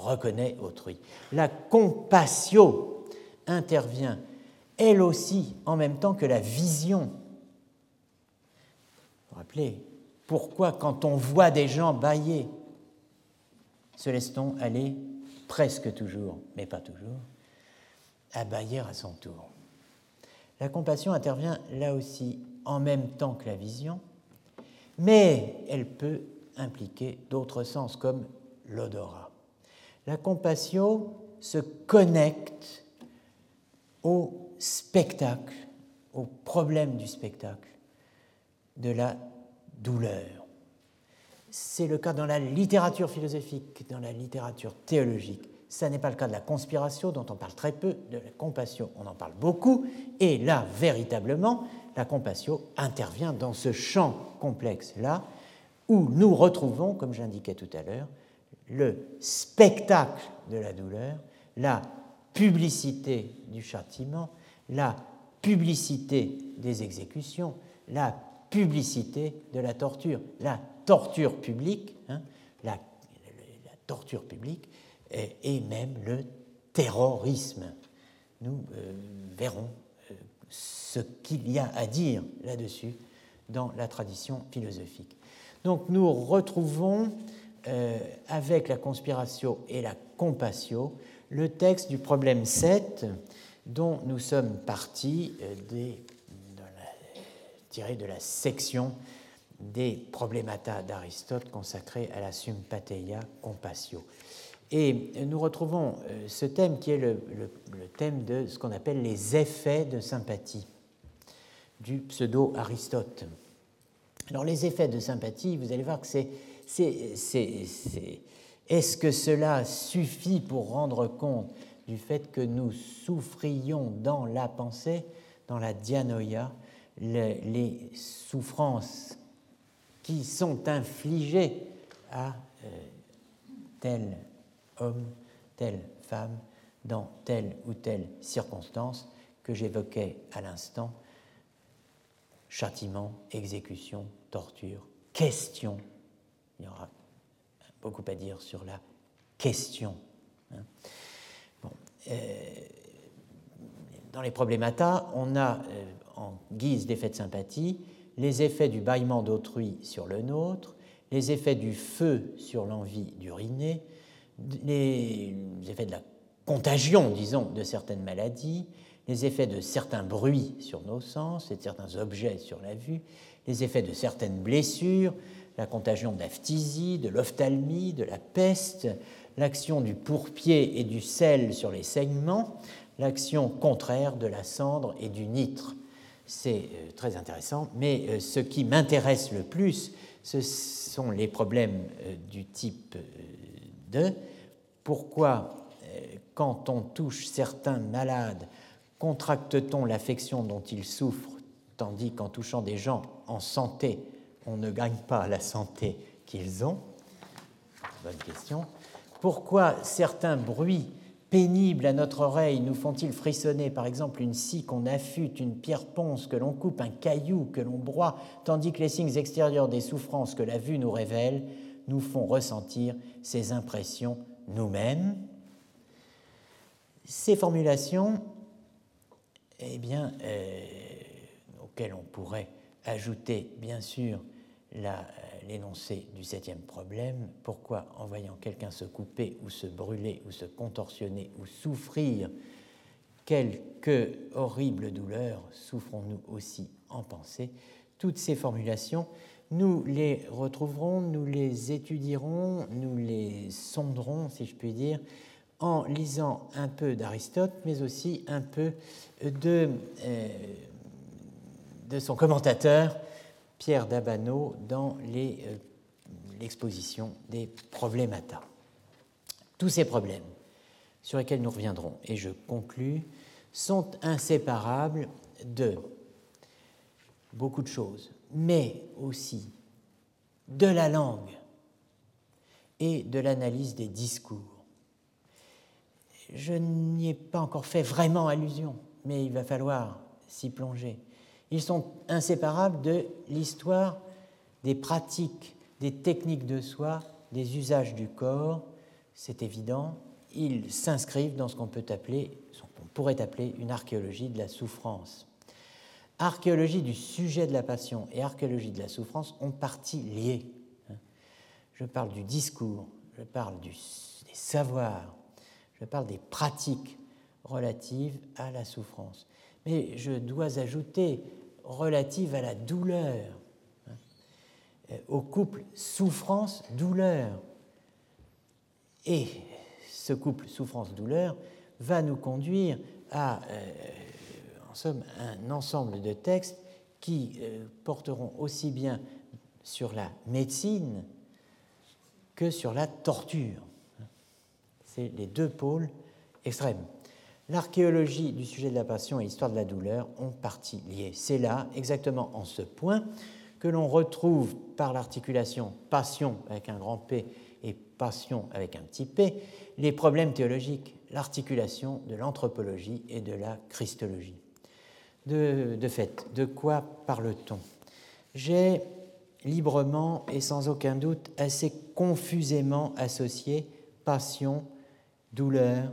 reconnaît autrui. La compassion intervient, elle aussi, en même temps que la vision. Vous vous rappelez pourquoi, quand on voit des gens bailler, se laisse-t-on aller presque toujours, mais pas toujours, à bailler à son tour? La compassion intervient là aussi en même temps que la vision, mais elle peut impliquer d'autres sens comme l'odorat. La compassion se connecte au spectacle, au problème du spectacle, de la douleur. C'est le cas dans la littérature philosophique, dans la littérature théologique. Ça n'est pas le cas de la conspiration, dont on parle très peu, de la compassion, on en parle beaucoup, et là, véritablement, la compassion intervient dans ce champ complexe-là, où nous retrouvons, comme j'indiquais tout à l'heure, le spectacle de la douleur, la publicité du châtiment, la publicité des exécutions, la publicité de la torture, la torture publique, hein, la, torture publique, et même le terrorisme. Nous euh, verrons euh, ce qu'il y a à dire là-dessus dans la tradition philosophique. Donc nous retrouvons euh, avec la conspiration et la compassion le texte du problème 7 dont nous sommes partis des, de la, section des problémata d'Aristote consacrée à la sympatheia compassio. Et nous retrouvons euh, ce thème qui est le, thème de ce qu'on appelle les effets de sympathie du pseudo-Aristote. Alors les effets de sympathie, vous allez voir que c'est... Est-ce que cela suffit pour rendre compte du fait que nous souffrions dans la pensée, dans la dianoïa, les, souffrances qui sont infligées à euh, tel homme, telle femme, dans telle ou telle circonstance que j'évoquais à l'instant, châtiment, exécution, torture, question. Il y aura beaucoup à dire sur la question. Hein. Euh, dans les problématas, on a euh, en guise d'effet de sympathie les effets du bâillement d'autrui sur le nôtre, les effets du feu sur l'envie d'uriner, les effets de la contagion, disons, de certaines maladies, les effets de certains bruits sur nos sens et de certains objets sur la vue, les effets de certaines blessures, la contagion d'aphthysie, de l'ophtalmie, de la peste, l'action du pourpier et du sel sur les saignements, l'action contraire de la cendre et du nitre. C'est euh, très intéressant, mais euh, ce qui m'intéresse le plus, ce sont les problèmes euh, du type de pourquoi, quand on touche certains malades, contracte-t-on l'affection dont ils souffrent, tandis qu'en touchant des gens en santé, on ne gagne pas la santé qu'ils ont? Bonne question. Pourquoi certains bruits pénibles à notre oreille nous font-ils frissonner? Par exemple, une scie qu'on affûte, une pierre ponce que l'on coupe, un caillou que l'on broie, tandis que les signes extérieurs des souffrances que la vue nous révèle nous font ressentir ces impressions nous-mêmes. Ces formulations, eh bien, euh, auxquelles on pourrait ajouter, bien sûr, l'énoncé du septième problème, pourquoi en voyant quelqu'un se couper ou se brûler ou se contorsionner ou souffrir quelque horrible douleur souffrons-nous aussi en pensée? Toutes ces formulations, nous les retrouverons, nous les étudierons, nous les sonderons, si je puis dire, en lisant un peu d'Aristote, mais aussi un peu de, euh, de son commentateur, Pierre Dabano dans euh, l'exposition des problémata. Tous ces problèmes sur lesquels nous reviendrons, et je conclus, sont inséparables de beaucoup de choses, mais aussi de la langue et de l'analyse des discours. Je n'y ai pas encore fait vraiment allusion, mais il va falloir s'y plonger. Ils sont inséparables de l'histoire des pratiques, des techniques de soi, des usages du corps. C'est évident. Ils s'inscrivent dans ce qu'on peut appeler, qu'on pourrait appeler une archéologie de la souffrance. Archéologie du sujet de la passion et archéologie de la souffrance ont partie liées. Je parle du discours, je parle des savoirs, je parle des pratiques relatives à la souffrance. Mais je dois ajouter relative à la douleur, hein, euh, au couple souffrance-douleur. Et ce couple souffrance-douleur va nous conduire à, euh, en somme, un ensemble de textes qui euh, porteront aussi bien sur la médecine que sur la torture. C'est les deux pôles extrêmes l'archéologie du sujet de la passion et l'histoire de la douleur ont partie liée. C'est là, exactement en ce point, que l'on retrouve par l'articulation passion avec un grand P et passion avec un petit p, les problèmes théologiques, l'articulation de l'anthropologie et de la christologie. De, de fait, de quoi parle-t-on? J'ai librement et sans aucun doute assez confusément associé passion, douleur,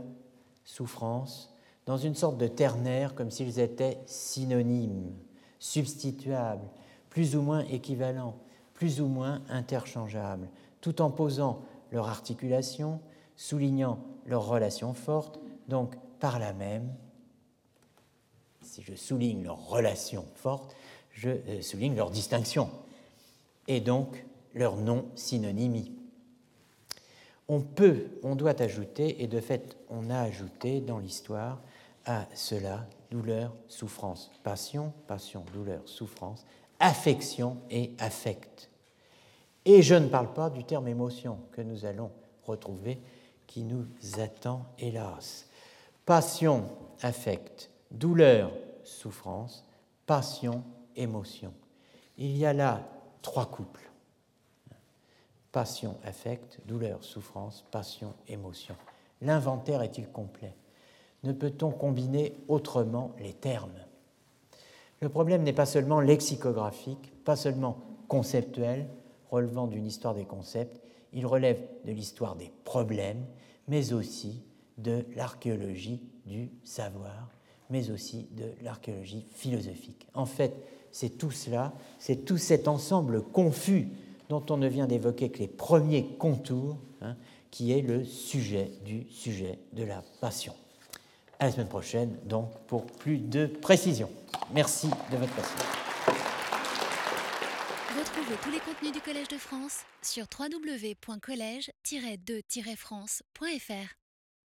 souffrance, dans une sorte de ternaire comme s'ils étaient synonymes, substituables, plus ou moins équivalents, plus ou moins interchangeables, tout en posant leur articulation, soulignant leur relation forte, donc par là même, si je souligne leur relation forte, je euh, souligne leur distinction, et donc leur non-synonymie. On peut, on doit ajouter, et de fait on a ajouté dans l'histoire à cela douleur, souffrance, passion, passion, douleur, souffrance, affection et affect. Et je ne parle pas du terme émotion que nous allons retrouver, qui nous attend hélas. Passion, affect, douleur, souffrance, passion, émotion. Il y a là trois couples. Passion, affect, douleur, souffrance, passion, émotion. L'inventaire est-il complet? Ne peut-on combiner autrement les termes? Le problème n'est pas seulement lexicographique, pas seulement conceptuel, relevant d'une histoire des concepts, il relève de l'histoire des problèmes, mais aussi de l'archéologie du savoir, mais aussi de l'archéologie philosophique. En fait, c'est tout cela, c'est tout cet ensemble confus dont on ne vient d'évoquer que les premiers contours, hein, qui est le sujet du sujet de la passion. À la semaine prochaine, donc, pour plus de précision. Merci de votre patience. Retrouvez tous les contenus du Collège de France sur www.colège-2-france.fr.